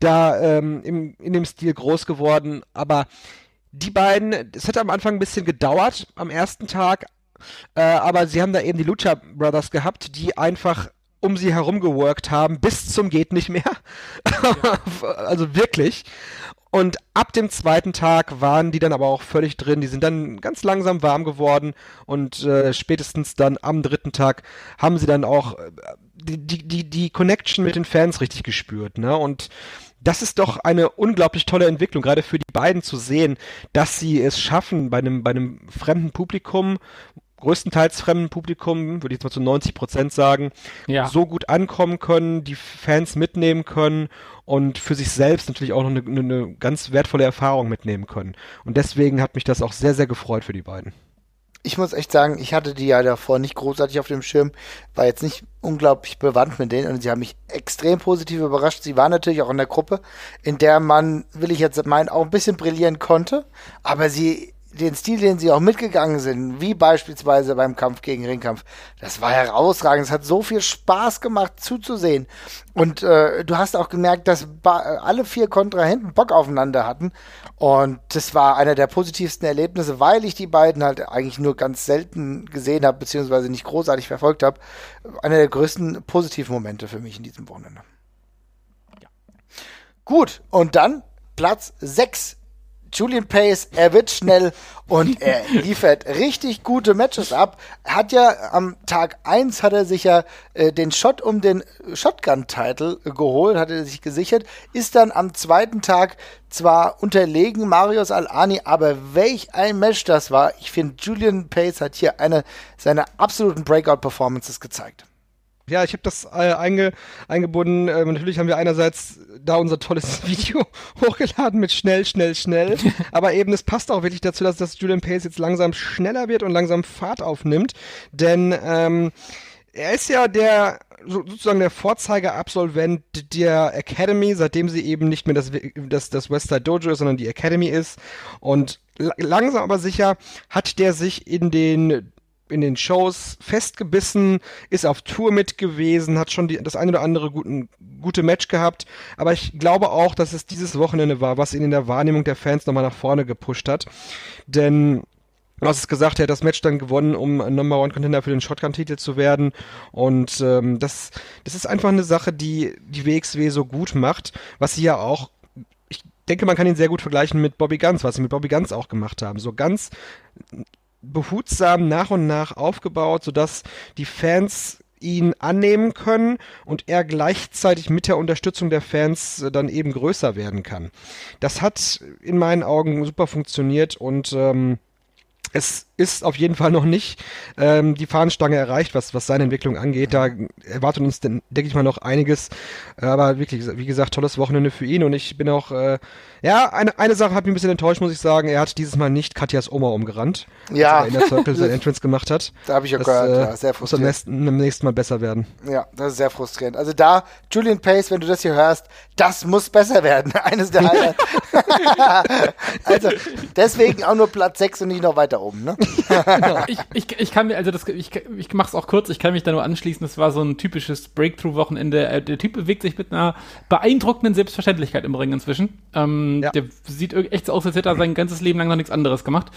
Da ähm, im, in dem Stil groß geworden, aber die beiden, es hat am Anfang ein bisschen gedauert am ersten Tag, äh, aber sie haben da eben die Lucha Brothers gehabt, die einfach um sie herum geworkt haben, bis zum geht nicht mehr. also wirklich. Und ab dem zweiten Tag waren die dann aber auch völlig drin. Die sind dann ganz langsam warm geworden und äh, spätestens dann am dritten Tag haben sie dann auch äh, die, die, die, die Connection mit den Fans richtig gespürt. Ne? Und das ist doch eine unglaublich tolle Entwicklung, gerade für die beiden zu sehen, dass sie es schaffen, bei einem, bei einem fremden Publikum, größtenteils fremden Publikum, würde ich jetzt mal zu 90 Prozent sagen, ja. so gut ankommen können, die Fans mitnehmen können und für sich selbst natürlich auch noch eine, eine ganz wertvolle Erfahrung mitnehmen können. Und deswegen hat mich das auch sehr, sehr gefreut für die beiden ich muss echt sagen, ich hatte die ja davor nicht großartig auf dem Schirm, war jetzt nicht unglaublich bewandt mit denen und sie haben mich extrem positiv überrascht. Sie waren natürlich auch in der Gruppe, in der man, will ich jetzt meinen, auch ein bisschen brillieren konnte, aber sie den Stil, den sie auch mitgegangen sind, wie beispielsweise beim Kampf gegen Ringkampf, das war herausragend. Es hat so viel Spaß gemacht zuzusehen. Und äh, du hast auch gemerkt, dass alle vier Kontrahenten Bock aufeinander hatten. Und das war einer der positivsten Erlebnisse, weil ich die beiden halt eigentlich nur ganz selten gesehen habe, beziehungsweise nicht großartig verfolgt habe. Einer der größten positiven Momente für mich in diesem Wochenende. Ja. Gut, und dann Platz 6 Julian Pace, er wird schnell und er liefert richtig gute Matches ab. Hat ja am Tag eins hat er sich ja äh, den Shot um den Shotgun-Title geholt, hat er sich gesichert, ist dann am zweiten Tag zwar unterlegen Marius Al-Ani, aber welch ein Match das war. Ich finde, Julian Pace hat hier eine seiner absoluten Breakout-Performances gezeigt. Ja, ich habe das äh, einge, eingebunden. Äh, natürlich haben wir einerseits da unser tolles Video hochgeladen mit schnell, schnell, schnell. Aber eben, es passt auch wirklich dazu, dass das Julian Pace jetzt langsam schneller wird und langsam Fahrt aufnimmt. Denn ähm, er ist ja der sozusagen der Vorzeigeabsolvent der Academy, seitdem sie eben nicht mehr das, das, das Westside Dojo ist, sondern die Academy ist. Und langsam aber sicher hat der sich in den in den Shows festgebissen, ist auf Tour mit gewesen, hat schon die, das eine oder andere guten, gute Match gehabt. Aber ich glaube auch, dass es dieses Wochenende war, was ihn in der Wahrnehmung der Fans nochmal nach vorne gepusht hat. Denn Du hast es gesagt, er hat das Match dann gewonnen, um Number One Contender für den Shotgun-Titel zu werden. Und ähm, das, das ist einfach eine Sache, die die WXW so gut macht, was sie ja auch ich denke, man kann ihn sehr gut vergleichen mit Bobby Guns, was sie mit Bobby Guns auch gemacht haben. So ganz behutsam nach und nach aufgebaut, sodass die Fans ihn annehmen können und er gleichzeitig mit der Unterstützung der Fans dann eben größer werden kann. Das hat in meinen Augen super funktioniert und ähm, es ist auf jeden Fall noch nicht ähm, die Fahnenstange erreicht, was, was seine Entwicklung angeht. Da erwartet uns, denke ich mal, noch einiges. Aber wirklich, wie gesagt, tolles Wochenende für ihn. Und ich bin auch, äh, ja, eine, eine Sache hat mich ein bisschen enttäuscht, muss ich sagen. Er hat dieses Mal nicht Katjas Oma umgerannt. Ja. Als er in der Circle sein Entrance gemacht hat. Da habe ich ja das, gehört, äh, ja, sehr Muss beim frustrierend. nächsten, beim nächsten Mal besser werden. Ja, das ist sehr frustrierend. Also da, Julian Pace, wenn du das hier hörst, das muss besser werden. Eines der Highlights. also deswegen auch nur Platz 6 und nicht noch weiter oben, ne? Ich, ich, ich kann mir, also das, ich, ich mach's auch kurz, ich kann mich da nur anschließen, das war so ein typisches Breakthrough-Wochenende. Äh, Der Typ bewegt sich mit einer beeindruckenden Selbstverständlichkeit im Ring inzwischen. Ähm, Ja. Der sieht echt so aus, als hätte er sein ganzes Leben lang noch nichts anderes gemacht.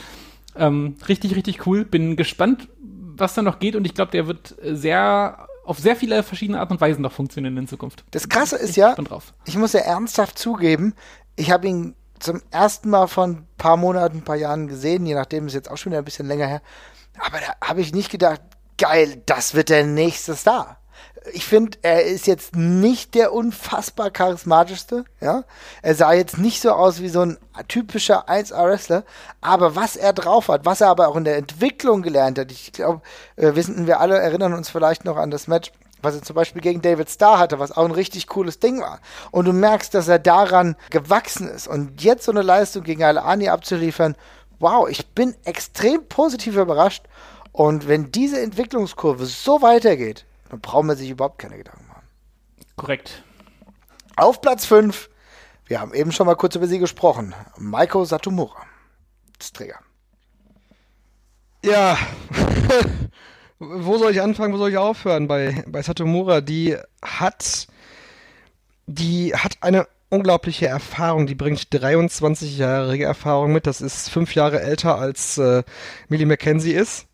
Ähm, richtig, richtig cool. Bin gespannt, was da noch geht und ich glaube, der wird sehr auf sehr viele verschiedene Art und Weisen noch funktionieren in Zukunft. Das Krasse ist ja, Bin drauf. ich muss ja ernsthaft zugeben, ich habe ihn zum ersten Mal von ein paar Monaten, ein paar Jahren gesehen, je nachdem ist jetzt auch schon wieder ein bisschen länger her. Aber da habe ich nicht gedacht, geil, das wird der nächste Star. Ich finde, er ist jetzt nicht der unfassbar charismatischste, ja. Er sah jetzt nicht so aus wie so ein typischer 1A-Wrestler, aber was er drauf hat, was er aber auch in der Entwicklung gelernt hat, ich glaube, äh, wissen wir alle, erinnern uns vielleicht noch an das Match, was er zum Beispiel gegen David Starr hatte, was auch ein richtig cooles Ding war. Und du merkst, dass er daran gewachsen ist. Und jetzt so eine Leistung gegen Alani abzuliefern, wow, ich bin extrem positiv überrascht. Und wenn diese Entwicklungskurve so weitergeht, dann brauchen wir sich überhaupt keine Gedanken machen. Korrekt. Auf Platz 5, wir haben eben schon mal kurz über sie gesprochen, Maiko Satomura. Das Träger. Ja. wo soll ich anfangen, wo soll ich aufhören? Bei, bei Satomura, die hat, die hat eine unglaubliche Erfahrung. Die bringt 23-jährige Erfahrung mit. Das ist fünf Jahre älter als äh, Millie McKenzie ist.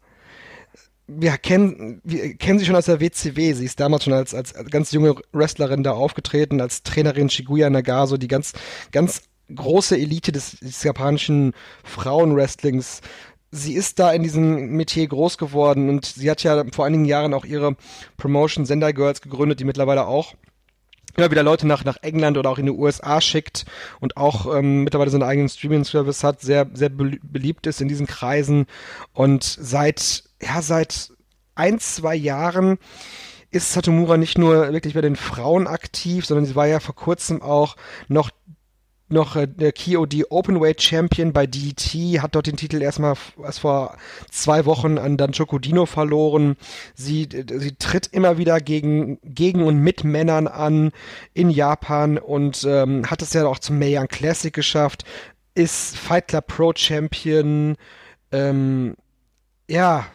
Wir kennen, wir kennen sie schon aus der WCW. Sie ist damals schon als, als ganz junge Wrestlerin da aufgetreten, als Trainerin Shibuya Nagaso, die ganz, ganz große Elite des, des japanischen Frauenwrestlings sie ist da in diesem Metier groß geworden und sie hat ja vor einigen Jahren auch ihre Promotion Sendai Girls gegründet, die mittlerweile auch immer wieder Leute nach, nach England oder auch in die USA schickt und auch ähm, mittlerweile so einen eigenen Streaming-Service hat, sehr, sehr bel- beliebt ist in diesen Kreisen. Und seit, ja, seit ein, zwei Jahren ist Satomura nicht nur wirklich bei den Frauen aktiv, sondern sie war ja vor kurzem auch noch noch äh, der KOD Openweight Champion bei DDT, hat dort den Titel erstmal erst vor zwei Wochen an Danchoko Dino verloren. Sie, äh, sie tritt immer wieder gegen, gegen und mit Männern an in Japan und ähm, hat es ja auch zum Mae Young Classic geschafft, ist Fight Club Pro Champion, ähm, ja,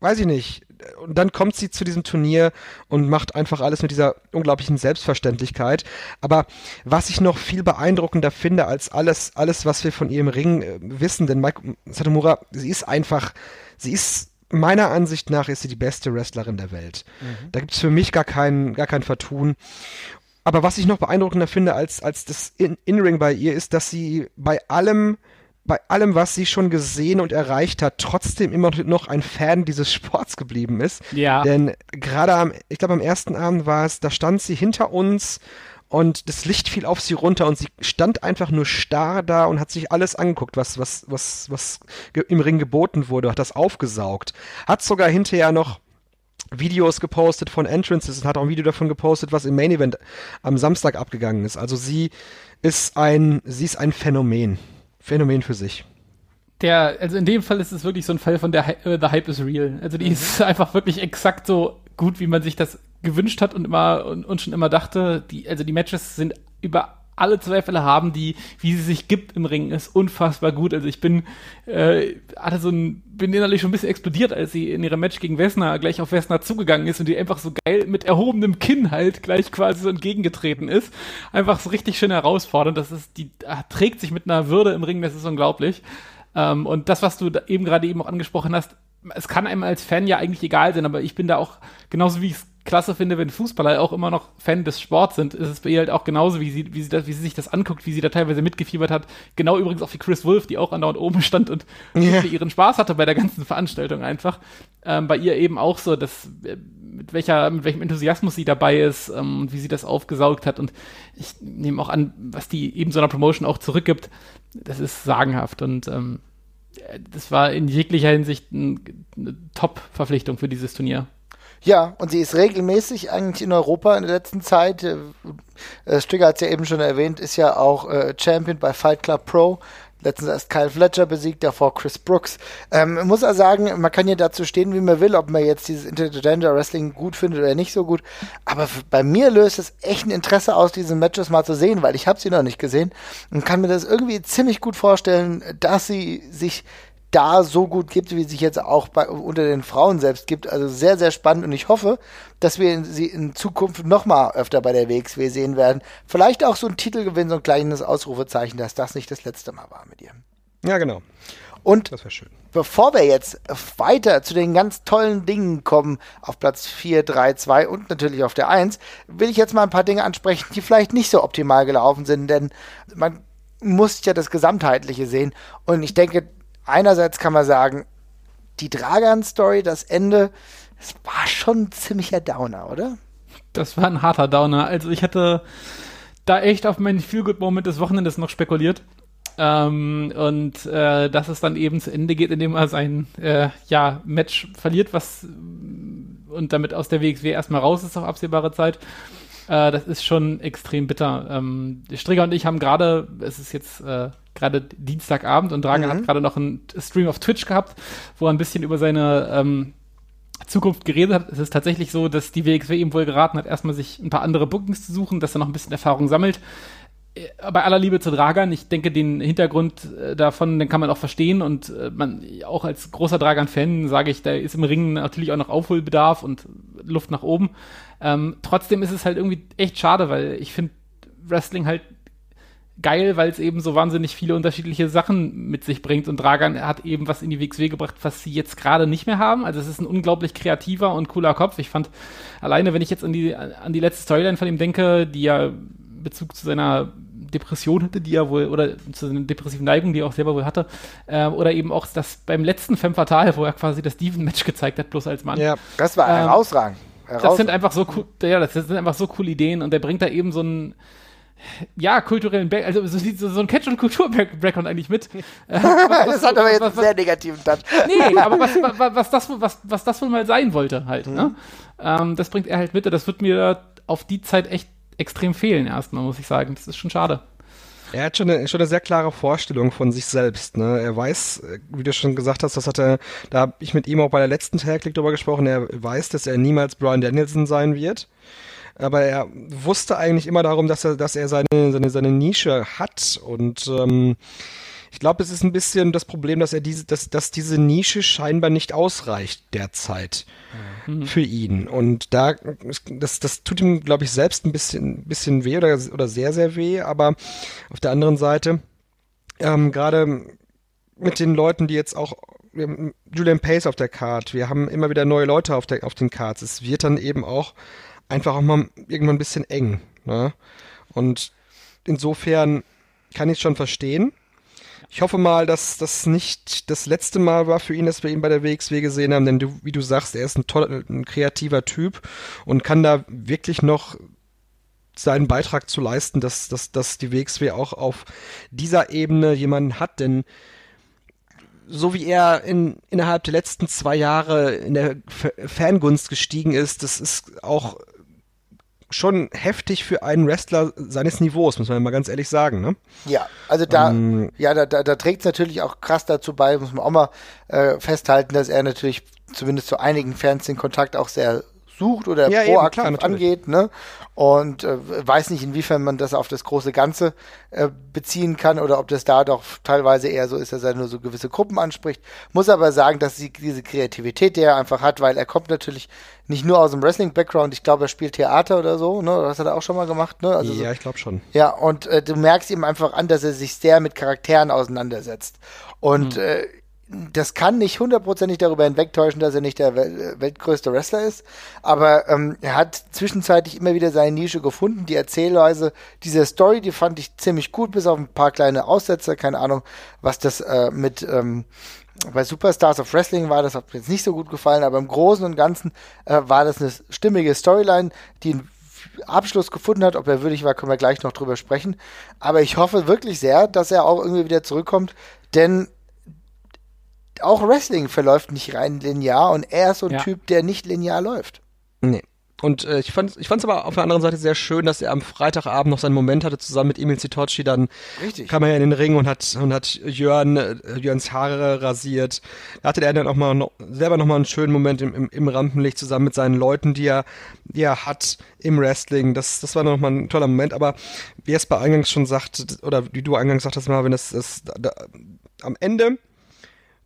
weiß ich nicht. Und dann kommt sie zu diesem Turnier und macht einfach alles mit dieser unglaublichen Selbstverständlichkeit. Aber was ich noch viel beeindruckender finde als alles, alles, was wir von ihr im Ring äh, wissen, denn Mike Satomura, sie ist einfach, sie ist meiner Ansicht nach ist sie die beste Wrestlerin der Welt. Da gibt's für mich gar kein, gar kein Vertun. Aber was ich noch beeindruckender finde als, als das In- In-Ring bei ihr ist, dass sie bei allem, bei allem, was sie schon gesehen und erreicht hat, trotzdem immer noch ein Fan dieses Sports geblieben ist. Ja. Denn gerade am, ich glaube am ersten Abend war es, da stand sie hinter uns und das Licht fiel auf sie runter und sie stand einfach nur starr da und hat sich alles angeguckt, was, was, was, was im Ring geboten wurde, hat das aufgesaugt. Hat sogar hinterher noch Videos gepostet von Entrances und hat auch ein Video davon gepostet, was im Main Event am Samstag abgegangen ist. Also sie ist ein, sie ist ein Phänomen. Phänomen für sich. Der, also in dem Fall ist es wirklich so ein Fall von der äh, The Hype is real. Also Mhm. die ist einfach wirklich exakt so gut, wie man sich das gewünscht hat und immer und, und schon immer dachte. Die, also die Matches sind über alle Zweifel haben, die, wie sie sich gibt im Ring, ist unfassbar gut. Also ich bin, äh, hatte so ein, bin innerlich schon ein bisschen explodiert, als sie in ihrem Match gegen Wessner gleich auf Wessner zugegangen ist und die einfach so geil mit erhobenem Kinn halt gleich quasi so entgegengetreten ist. Einfach so richtig schön herausfordernd. Das ist, die ach, trägt sich mit einer Würde im Ring, das ist unglaublich. Ähm, und das, was du eben gerade eben auch angesprochen hast, es kann einem als Fan ja eigentlich egal sein, aber ich bin da auch, genauso wie ich es klasse finde, wenn Fußballer auch immer noch Fan des Sports sind, ist es bei ihr halt auch genauso, wie sie, wie sie, das, wie sie sich das anguckt, wie sie da teilweise mitgefiebert hat. Genau übrigens auch wie Chris Wolf, die auch andauernd oben stand und yeah. ihren Spaß hatte bei der ganzen Veranstaltung einfach. Ähm, bei ihr eben auch so, dass äh, mit welcher, mit welchem Enthusiasmus sie dabei ist ähm, und wie sie das aufgesaugt hat. Und ich nehme auch an, was die eben so einer Promotion auch zurückgibt, das ist sagenhaft und ähm, das war in jeglicher Hinsicht eine Top-Verpflichtung für dieses Turnier. Ja, und sie ist regelmäßig eigentlich in Europa in der letzten Zeit. Äh, äh Strigger hat es ja eben schon erwähnt, ist ja auch äh, Champion bei Fight Club Pro. Letztens erst Kyle Fletcher besiegt, davor Chris Brooks. Ähm, muss er sagen, man kann ja dazu stehen, wie man will, ob man jetzt dieses Intergender Wrestling gut findet oder nicht so gut. Aber bei mir löst es echt ein Interesse aus, diese Matches mal zu sehen, weil ich habe sie noch nicht gesehen und kann mir das irgendwie ziemlich gut vorstellen, dass sie sich da so gut gibt, wie es sich jetzt auch bei, unter den Frauen selbst gibt. Also sehr, sehr spannend und ich hoffe, dass wir sie in Zukunft noch mal öfter bei der WXW sehen werden. Vielleicht auch so ein Titelgewinn, so ein kleines Ausrufezeichen, dass das nicht das letzte Mal war mit ihr. Ja, genau. Und bevor wir jetzt weiter zu den ganz tollen Dingen kommen, auf Platz 4, 3, 2 und natürlich auf der 1, will ich jetzt mal ein paar Dinge ansprechen, die vielleicht nicht so optimal gelaufen sind, denn man muss ja das Gesamtheitliche sehen. Und ich denke, einerseits kann man sagen, die Dragan-Story, das Ende, es war schon ein ziemlicher Downer, oder? Das war ein harter Downer. Also ich hatte da echt auf meinen Feel-Good-Moment des Wochenendes noch spekuliert. Ähm, und äh, dass es dann eben zu Ende geht, indem er sein äh, ja, Match verliert, was und damit aus der WXW erstmal raus ist auf absehbare Zeit. Äh, das ist schon extrem bitter. Ähm, Strigger und ich haben gerade, es ist jetzt äh, gerade Dienstagabend und Dragan mhm. hat gerade noch einen Stream auf Twitch gehabt, wo er ein bisschen über seine ähm, Zukunft geredet hat. Es ist tatsächlich so, dass die WXW ihm wohl geraten hat, erstmal sich ein paar andere Bookings zu suchen, dass er noch ein bisschen Erfahrung sammelt. Äh, bei aller Liebe zu Dragan, ich denke, den Hintergrund äh, davon, den kann man auch verstehen und äh, man, auch als großer Dragan-Fan sage ich, da ist im Ring natürlich auch noch Aufholbedarf und Luft nach oben. Ähm, trotzdem ist es halt irgendwie echt schade, weil ich finde Wrestling halt geil, weil es eben so wahnsinnig viele unterschiedliche Sachen mit sich bringt und Dragan hat eben was in die WXW gebracht, was sie jetzt gerade nicht mehr haben. Also es ist ein unglaublich kreativer und cooler Kopf. Ich fand alleine, wenn ich jetzt an die an die letzte Storyline von ihm denke, die ja Bezug zu seiner Depression hatte, die er wohl, oder zu seiner depressiven Neigung, die er auch selber wohl hatte, äh, oder eben auch das beim letzten Femme Fatale, wo er quasi das Steven-Match gezeigt hat, bloß als Mann. Ja, das war ähm, herausragend. Das sind einfach so cool, ja, das sind einfach so coole Ideen und der bringt da eben so ein ja, kulturellen Back also so, so, so ein Catch- und Kultur-Background eigentlich mit. Äh, was, das hat aber jetzt was, einen sehr negativen Touch. Nee, aber was, was, was, das, was, was das wohl mal sein wollte halt. Mhm. Ne? Ähm, das bringt er halt mit. Das wird mir auf die Zeit echt extrem fehlen erstmal, muss ich sagen. Das ist schon schade. Er hat schon eine, schon eine sehr klare Vorstellung von sich selbst. Ne? Er weiß, wie du schon gesagt hast, das hat er, da habe ich mit ihm auch bei der letzten Tag League drüber gesprochen, er weiß, dass er niemals Brian Danielson sein wird aber er wusste eigentlich immer darum, dass er, dass er seine, seine, seine Nische hat und ähm, ich glaube, es ist ein bisschen das Problem, dass er diese, dass, dass diese Nische scheinbar nicht ausreicht derzeit mhm. für ihn. Und da, das, das tut ihm, glaube ich, selbst ein bisschen, bisschen weh oder, oder sehr, sehr weh. Aber auf der anderen Seite, ähm, gerade mit den Leuten, die jetzt auch Julian Pace auf der Card, wir haben immer wieder neue Leute auf, der, auf den Cards. Es wird dann eben auch einfach auch mal irgendwann ein bisschen eng. Ne? Und insofern kann ich es schon verstehen. Ich hoffe mal, dass das nicht das letzte Mal war für ihn, dass wir ihn bei der WXW gesehen haben, denn du, wie du sagst, er ist ein toller, ein kreativer Typ und kann da wirklich noch seinen Beitrag zu leisten, dass, dass, dass die WXW auch auf dieser Ebene jemanden hat, denn so wie er in, innerhalb der letzten zwei Jahre in der Fangunst gestiegen ist, das ist auch schon heftig für einen Wrestler seines Niveaus, muss man mal ganz ehrlich sagen, ne? Ja, also da, ähm, ja, da, da, da trägt es natürlich auch krass dazu bei, muss man auch mal äh, festhalten, dass er natürlich zumindest zu einigen Fans den Kontakt auch sehr sucht oder Ja, eben, proaktiv klar, natürlich. angeht, ne? Und äh, weiß nicht, inwiefern man das auf das große Ganze äh, beziehen kann oder ob das da doch teilweise eher so ist, dass er nur so gewisse Gruppen anspricht. Muss aber sagen, dass sie diese Kreativität, die er einfach hat, weil er kommt natürlich nicht nur aus dem Wrestling-Background, ich glaube, er spielt Theater oder so, ne? Das hat er auch schon mal gemacht, ne? Also so, ja, ich glaube schon. ja, und äh, du merkst ihm einfach an, dass er sich sehr mit Charakteren auseinandersetzt. Und äh, das kann nicht hundertprozentig darüber hinwegtäuschen, dass er nicht der äh, weltgrößte Wrestler ist. Aber ähm, er hat zwischenzeitlich immer wieder seine Nische gefunden. Die Erzählweise dieser Story, die fand ich ziemlich gut, bis auf ein paar kleine Aussetzer. Keine Ahnung, was das äh, mit ähm, bei Superstars of Wrestling war. Das hat mir jetzt nicht so gut gefallen. Aber im Großen und Ganzen äh, war das eine stimmige Storyline, die einen Abschluss gefunden hat. Ob er würdig war, können wir gleich noch drüber sprechen. Aber ich hoffe wirklich sehr, dass er auch irgendwie wieder zurückkommt, denn auch Wrestling verläuft nicht rein linear und er ist so ein Ja. Typ, der nicht linear läuft. Nee. Und äh, ich fand ich fand's aber auf der anderen Seite sehr schön, dass er am Freitagabend noch seinen Moment hatte, zusammen mit Emil Zitocci, dann Richtig. kam er in den Ring und hat und hat Jörn äh, Jörns Haare rasiert. Da hatte er dann auch mal noch, selber noch mal einen schönen Moment im, im, im Rampenlicht zusammen mit seinen Leuten, die er, die er hat im Wrestling. Das, das war noch mal ein toller Moment. Aber wie es bei eingangs schon sagte, oder wie du eingangs sagtest, Marvin, das, das da, am Ende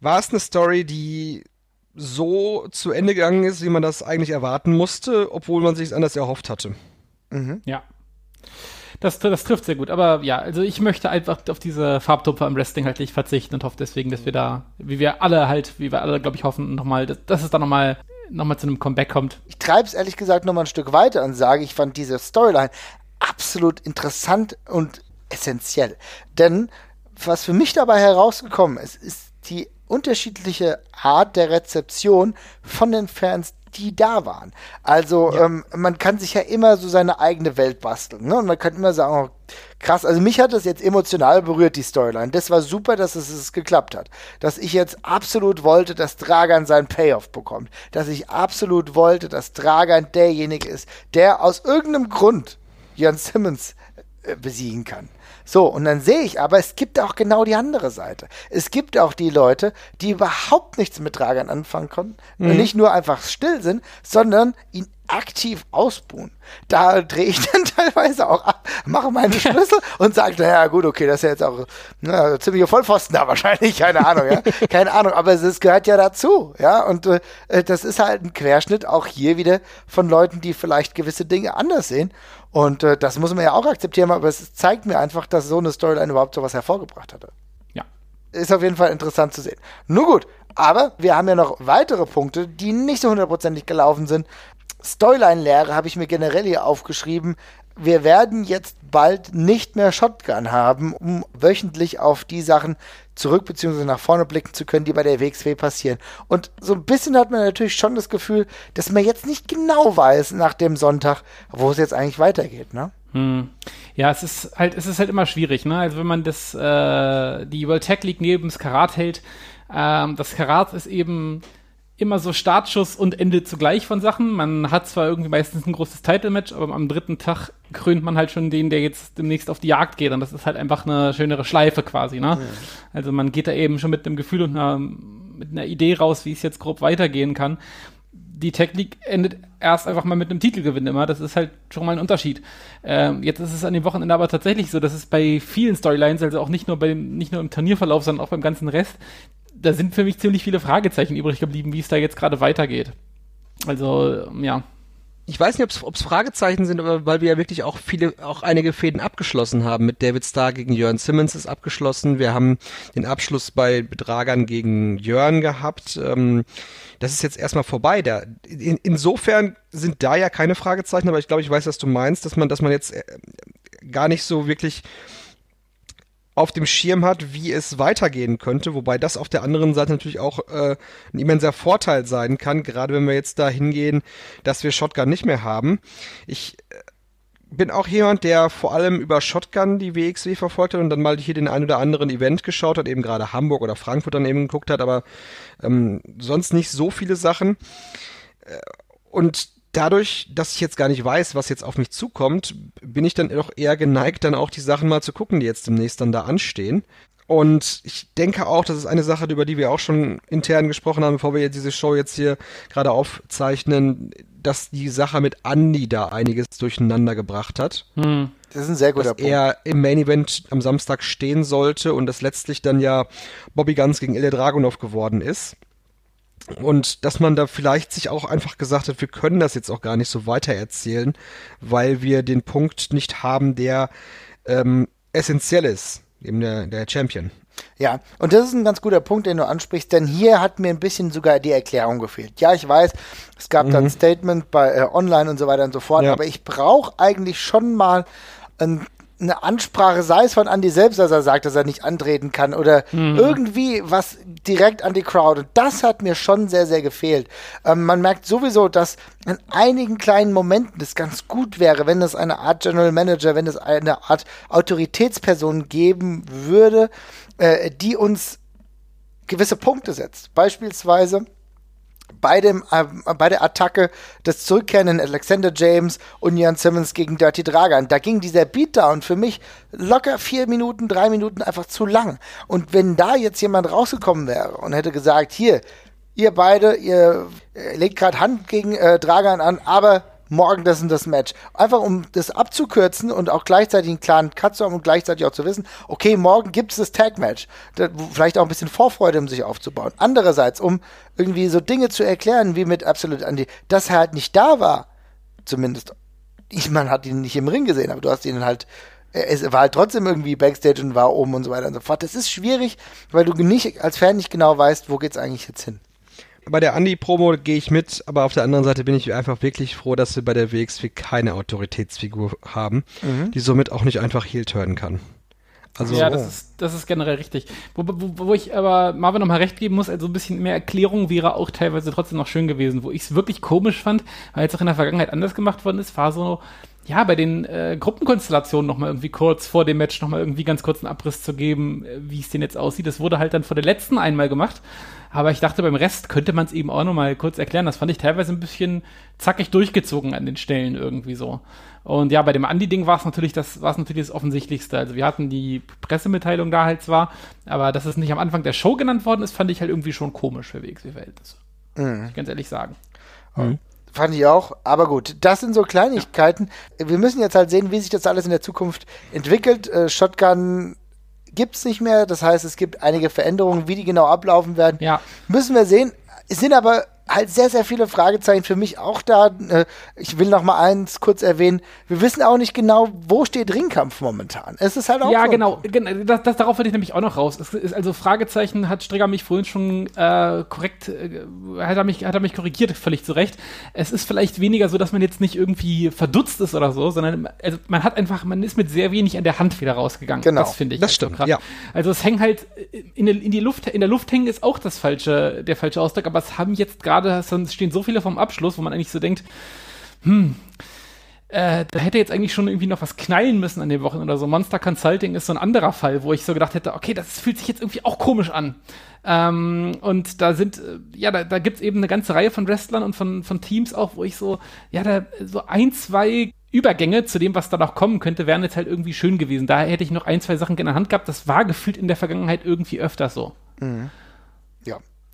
war es eine Story, die so zu Ende gegangen ist, wie man das eigentlich erwarten musste, obwohl man sich es anders erhofft hatte. Ja. Das, das trifft sehr gut. Aber ja, also ich möchte einfach auf diese Farbtupfer im Wrestling halt nicht verzichten und hoffe deswegen, dass wir da, wie wir alle halt, wie wir alle, glaube ich, hoffen, nochmal, dass, dass es da nochmal noch mal zu einem Comeback kommt. Ich treibe es ehrlich gesagt noch mal ein Stück weiter und sage, ich fand diese Storyline absolut interessant und essentiell. Denn was für mich dabei herausgekommen ist, ist die unterschiedliche Art der Rezeption von den Fans, die da waren. Also ähm, man kann sich ja immer so seine eigene Welt basteln. Ne? Und man kann immer sagen, oh, krass, also mich hat das jetzt emotional berührt, die Storyline. Das war super, dass es, es geklappt hat. Dass ich jetzt absolut wollte, dass Dragan seinen Payoff bekommt. Dass ich absolut wollte, dass Dragan derjenige ist, der aus irgendeinem Grund Jörn Simmons äh, besiegen kann. So, und dann sehe ich aber, es gibt auch genau die andere Seite. Es gibt auch die Leute, die überhaupt nichts mit Dragan anfangen konnten, und nicht nur einfach still sind, sondern ihn aktiv ausbuhen. Da drehe ich dann teilweise auch ab, mache meine Schlüssel und sage, naja, gut, okay, das ist ja jetzt auch na, ziemliche Vollpfosten da wahrscheinlich, keine Ahnung, ja. Keine Ahnung, aber es, gehört ja dazu, ja. Und äh, das ist halt ein Querschnitt auch hier wieder von Leuten, die vielleicht gewisse Dinge anders sehen. Und äh, das muss man ja auch akzeptieren, aber es zeigt mir einfach, dass so eine Storyline überhaupt sowas hervorgebracht hatte. Ja. Ist auf jeden Fall interessant zu sehen. Nur gut, aber wir haben ja noch weitere Punkte, die nicht so hundertprozentig gelaufen sind. Storyline-Lehre habe ich mir generell hier aufgeschrieben. Wir werden jetzt bald nicht mehr Shotgun haben, um wöchentlich auf die Sachen zurück bzw. nach vorne blicken zu können, die bei der WXW passieren. Und so ein bisschen hat man natürlich schon das Gefühl, dass man jetzt nicht genau weiß nach dem Sonntag, wo es jetzt eigentlich weitergeht, ne? Hm. Ja, es ist halt, es ist halt immer schwierig, ne? Also wenn man das, äh, die World Tech League neben das Karat hält, ähm, das Karat ist eben immer so Startschuss und Ende zugleich von Sachen. Man hat zwar irgendwie meistens ein großes Title-Match, aber am dritten Tag krönt man halt schon den, der jetzt demnächst auf die Jagd geht. Und das ist halt einfach eine schönere Schleife quasi, ne? Also man geht da eben schon mit einem Gefühl und einer, mit einer Idee raus, wie es jetzt grob weitergehen kann die Tech League endet erst einfach mal mit einem Titelgewinn immer. Das ist halt schon mal ein Unterschied. Ähm, jetzt ist es an dem Wochenende aber tatsächlich so, dass es bei vielen Storylines, also auch nicht nur beim, nicht nur im Turnierverlauf, sondern auch beim ganzen Rest, da sind für mich ziemlich viele Fragezeichen übrig geblieben, wie es da jetzt gerade weitergeht. Also, ja. Ich weiß nicht, ob es Fragezeichen sind, aber weil wir ja wirklich auch viele, auch einige Fäden abgeschlossen haben. Mit David Starr gegen Jörn Simmons ist abgeschlossen. Wir haben den Abschluss bei Bedragern gegen Jörn gehabt. Ähm, das ist jetzt erstmal vorbei. Da, in, insofern sind da ja keine Fragezeichen, aber ich glaube, ich weiß, was du meinst, dass man, dass man jetzt äh, gar nicht so wirklich auf dem Schirm hat, wie es weitergehen könnte, wobei das auf der anderen Seite natürlich auch äh, ein immenser Vorteil sein kann, gerade wenn wir jetzt da hingehen, dass wir Shotgun nicht mehr haben. Ich äh, bin auch jemand, der vor allem über Shotgun die WXW verfolgt hat und dann mal hier den ein oder anderen Event geschaut hat, eben gerade Hamburg oder Frankfurt dann eben geguckt hat, aber ähm, sonst nicht so viele Sachen. Äh, und dadurch, dass ich jetzt gar nicht weiß, was jetzt auf mich zukommt, bin ich dann doch eher geneigt, dann auch die Sachen mal zu gucken, die jetzt demnächst dann da anstehen. Und ich denke auch, das ist eine Sache, über die wir auch schon intern gesprochen haben, bevor wir jetzt diese Show jetzt hier gerade aufzeichnen. dass die Sache mit Andy da einiges durcheinander gebracht hat. Hm. Das ist ein sehr guter dass Punkt. er im Main Event am Samstag stehen sollte und das letztlich dann ja Bobby Guns gegen Ilya Dragunov geworden ist. Und dass man da vielleicht sich auch einfach gesagt hat, wir können das jetzt auch gar nicht so weitererzählen, weil wir den Punkt nicht haben, der ähm, essentiell ist, eben der, der Champion. Ja, und das ist ein ganz guter Punkt, den du ansprichst, denn hier hat mir ein bisschen sogar die Erklärung gefehlt. Ja, ich weiß, es gab mhm. dann ein Statement bei äh, Online und so weiter und so fort, ja. aber ich brauche eigentlich schon mal ein eine Ansprache, sei es von Andy selbst, dass er sagt, dass er nicht antreten kann oder mhm. irgendwie was direkt an die Crowd. Und das hat mir schon sehr, sehr gefehlt. Ähm, man merkt sowieso, dass in einigen kleinen Momenten es ganz gut wäre, wenn es eine Art General Manager, wenn es eine Art Autoritätsperson geben würde, äh, die uns gewisse Punkte setzt. Beispielsweise bei, dem, äh, bei der Attacke des zurückkehrenden Alexander James und Jan Simmons gegen Dirty Dragan. Da ging dieser Beatdown für mich locker vier Minuten, drei Minuten einfach zu lang. Und wenn da jetzt jemand rausgekommen wäre und hätte gesagt, hier, ihr beide, ihr äh, legt gerade Hand gegen äh, Dragan an, aber morgen das und das Match. Einfach um das abzukürzen und auch gleichzeitig einen klaren Cut zu haben und gleichzeitig auch zu wissen, okay, morgen gibt es das Tag-Match. Vielleicht auch ein bisschen Vorfreude, um sich aufzubauen. Andererseits, um irgendwie so Dinge zu erklären, wie mit Absolute Andy, dass er halt nicht da war, zumindest. Ich, man hat ihn nicht im Ring gesehen, aber du hast ihn halt es war halt trotzdem irgendwie Backstage und war oben und so weiter und so fort. Das ist schwierig, weil du nicht als Fan nicht genau weißt, wo geht's eigentlich jetzt hin bei der Andi-Promo gehe ich mit, aber auf der anderen Seite bin ich einfach wirklich froh, dass wir bei der WXW keine Autoritätsfigur haben, mhm. die somit auch nicht einfach heel turnen kann. Also, ja, das ist, das ist generell richtig. Wo, wo, wo ich aber Marvin nochmal recht geben muss, also ein bisschen mehr Erklärung wäre auch teilweise trotzdem noch schön gewesen. Wo ich es wirklich komisch fand, weil es auch in der Vergangenheit anders gemacht worden ist, war so, ja, bei den äh, Gruppenkonstellationen nochmal irgendwie kurz vor dem Match nochmal irgendwie ganz kurz einen Abriss zu geben, äh, wie es denn jetzt aussieht. Das wurde halt dann vor der letzten einmal gemacht. Aber ich dachte, beim Rest könnte man es eben auch nochmal kurz erklären. Das fand ich teilweise ein bisschen zackig durchgezogen an den Stellen irgendwie so. Und ja, bei dem Andi-Ding war es natürlich das, war es natürlich das Offensichtlichste. Also wir hatten die Pressemitteilung da halt zwar, aber dass es nicht am Anfang der Show genannt worden ist, fand ich halt irgendwie schon komisch für WXW-Verhältnisse. Mhm. Ich ganz ehrlich sagen. Mhm. Fand ich auch. Aber gut, das sind so Kleinigkeiten. Wir müssen jetzt halt sehen, wie sich das alles in der Zukunft entwickelt. Äh, Shotgun gibt es nicht mehr. Das heißt, es gibt einige Veränderungen, wie die genau ablaufen werden. Ja. Müssen wir sehen. Es sind aber halt sehr, sehr viele Fragezeichen für mich auch da. Äh, ich will noch mal eins kurz erwähnen. Wir wissen auch nicht genau, wo steht Ringkampf momentan. Es ist halt auch Ja, so genau. Das, das, darauf will ich nämlich auch noch raus. Es ist also Fragezeichen hat Strigger mich vorhin schon äh, korrekt, äh, hat, er mich, hat er mich korrigiert, völlig zu Recht. Es ist vielleicht weniger so, dass man jetzt nicht irgendwie verdutzt ist oder so, sondern also man hat einfach, man ist mit sehr wenig an der Hand wieder rausgegangen. Genau. Das finde ich. Das halt stimmt, ja. Also es hängt halt in, in die Luft, in der Luft hängen ist auch das falsche, der falsche Ausdruck, aber es haben jetzt gerade gerade stehen so viele vom Abschluss, wo man eigentlich so denkt, hm, äh, da hätte jetzt eigentlich schon irgendwie noch was knallen müssen an den Wochen oder so. Monster Consulting ist so ein anderer Fall, wo ich so gedacht hätte, okay, das fühlt sich jetzt irgendwie auch komisch an. Ähm, und da sind, äh, ja, da, da gibt es eben eine ganze Reihe von Wrestlern und von, von Teams auch, wo ich so, ja, da so ein, zwei Übergänge zu dem, was da noch kommen könnte, wären jetzt halt irgendwie schön gewesen. Da hätte ich noch ein, zwei Sachen in der Hand gehabt. Das war gefühlt in der Vergangenheit irgendwie öfter so. Mhm.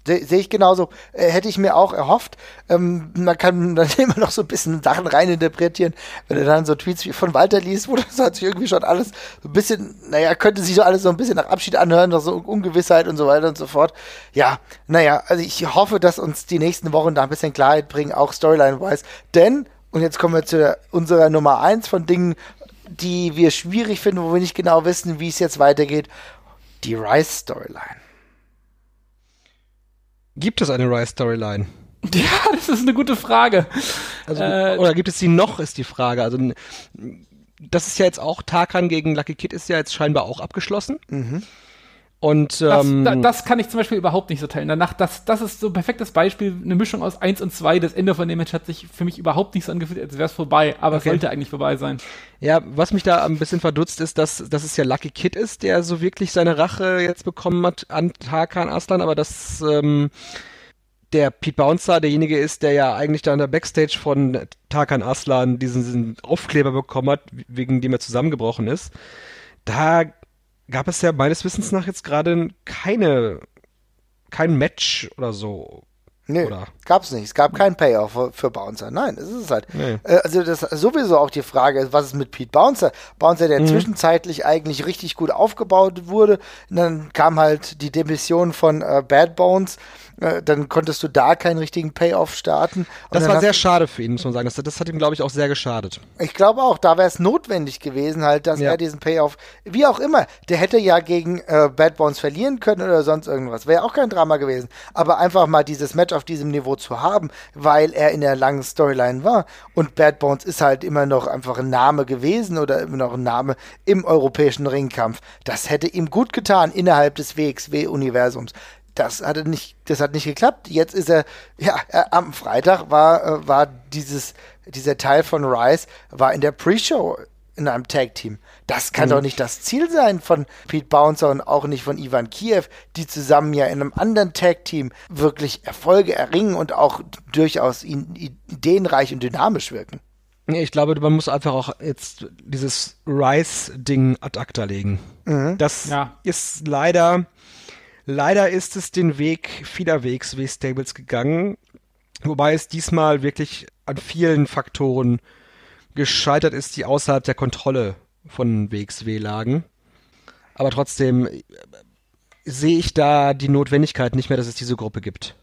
Sehe seh ich genauso. Äh, hätte ich mir auch erhofft. Ähm, man kann dann immer noch so ein bisschen Sachen reininterpretieren. Wenn du dann so Tweets wie von Walter liest, wo das hat sich irgendwie schon alles so ein bisschen, naja, könnte sich so alles so ein bisschen nach Abschied anhören, noch so Ungewissheit und so weiter und so fort. Ja, naja, also ich hoffe, dass uns die nächsten Wochen da ein bisschen Klarheit bringen, auch Storyline-wise. Denn, und jetzt kommen wir zu unserer Nummer eins von Dingen, die wir schwierig finden, wo wir nicht genau wissen, wie es jetzt weitergeht. Die Rice-Storyline. Gibt es eine Rise-Storyline? Ja, das ist eine gute Frage. Also, äh, oder gibt es sie noch, ist die Frage. Also das ist ja jetzt auch, Tarkan gegen Lucky Kid ist ja jetzt scheinbar auch abgeschlossen. Mhm. Und ähm, das, das, kann ich zum Beispiel überhaupt nicht so teilen. Danach, das, das ist so ein perfektes Beispiel, eine Mischung aus 1 und 2. Das Ende von dem Match hat sich für mich überhaupt nicht so angefühlt, als wäre es vorbei, aber okay. sollte eigentlich vorbei sein. Ja, was mich da ein bisschen verdutzt ist, dass, dass es ja Lucky Kid ist, der so wirklich seine Rache jetzt bekommen hat an Tarkan Aslan, aber dass ähm, der Pete Bouncer derjenige ist, der ja eigentlich da in der Backstage von Tarkan Aslan diesen, diesen Aufkleber bekommen hat, wegen dem er zusammengebrochen ist. Da gab es ja meines Wissens nach jetzt gerade keine kein Match oder so. Nee, Oder? gab's nicht. Es gab keinen Payoff für, für Bouncer. Nein, es ist halt. Nee. Äh, also das sowieso auch die Frage, was ist mit Pete Bouncer? Bouncer, der Mhm. zwischenzeitlich eigentlich richtig gut aufgebaut wurde. Und dann kam halt die Demission von äh, Bad Bones. Äh, dann konntest du da keinen richtigen Payoff starten. Das war sehr schade für ihn, muss man sagen. Das, das hat ihm, glaube ich, auch sehr geschadet. Ich glaube auch, da wäre es notwendig gewesen, halt, dass Ja. er diesen Payoff, wie auch immer, der hätte ja gegen äh, Bad Bones verlieren können oder sonst irgendwas. Wäre auch kein Drama gewesen. Aber einfach mal dieses Match auf diesem Niveau zu haben, weil er in der langen Storyline war. Und Bad Bones ist halt immer noch einfach ein Name gewesen oder immer noch ein Name im europäischen Ringkampf. Das hätte ihm gut getan innerhalb des WXW-Universums. Das hatte nicht, das hat nicht geklappt. Jetzt ist er, ja, er, am Freitag war, äh, war dieses, dieser Teil von Rice, war in der Pre-Show in einem Tag-Team. Das kann doch nicht das Ziel sein von Pete Bouncer und auch nicht von Ivan Kiev, die zusammen ja in einem anderen Tag-Team wirklich Erfolge erringen und auch durchaus in- ideenreich und dynamisch wirken. Nee, ich glaube, man muss einfach auch jetzt dieses Rice-Ding ad acta legen. Das Ja. ist leider, leider ist es den Weg vieler WXW-Stables gegangen, wobei es diesmal wirklich an vielen Faktoren gescheitert ist, die außerhalb der Kontrolle von WXW lagen. Aber trotzdem äh, sehe ich da die Notwendigkeit nicht mehr, dass es diese Gruppe gibt.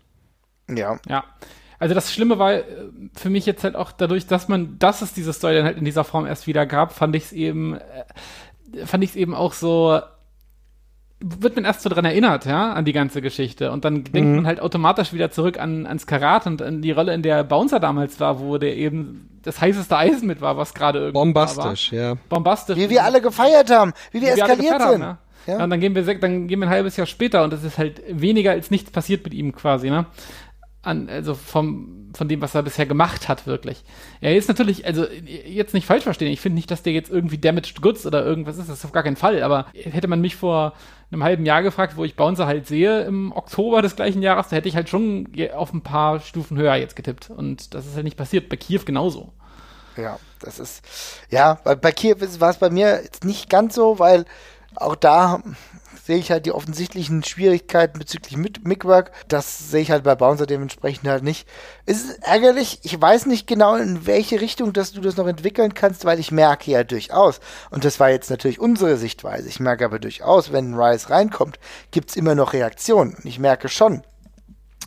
Ja. Ja. Also das Schlimme war äh, für mich jetzt halt auch dadurch, dass man, dass es diese Story dann halt in dieser Form erst wieder gab, fand ich es eben, äh, fand ich es eben auch so, wird man erst so dran erinnert, ja, an die ganze Geschichte. Und dann denkt man halt automatisch wieder zurück an, ans Karat und an die Rolle, in der Bouncer damals war, wo der eben das heißeste Eisen mit war, was gerade irgendwie Bombastisch, ja. war. Bombastisch. Wie wir alle gefeiert haben, wie wir Wie wir eskaliert gefeiert sind. Haben, Ja. ja. Ja, und dann gehen wir dann gehen wir ein halbes Jahr später und es ist halt weniger als nichts passiert mit ihm quasi, ne? An, also vom, von dem, was er bisher gemacht hat, wirklich. Er ist natürlich, also jetzt nicht falsch verstehen, ich finde nicht, dass der jetzt irgendwie damaged goods oder irgendwas ist, das ist auf gar keinen Fall, aber hätte man mich vor einem halben Jahr gefragt, wo ich Bouncer halt sehe im Oktober des gleichen Jahres, da hätte ich halt schon auf ein paar Stufen höher jetzt getippt und das ist halt nicht passiert, bei Kiew genauso. Ja, das ist, ja, bei, bei Kiew war es bei mir jetzt nicht ganz so, weil auch da sehe ich halt die offensichtlichen Schwierigkeiten bezüglich Mickwork. Das sehe ich halt bei Bouncer dementsprechend halt nicht. Es ist ärgerlich, ich weiß nicht genau, in welche Richtung dass du das noch entwickeln kannst, weil ich merke ja durchaus, und das war jetzt natürlich unsere Sichtweise, ich merke aber durchaus, wenn Rice reinkommt, gibt's immer noch Reaktionen. Und ich merke schon,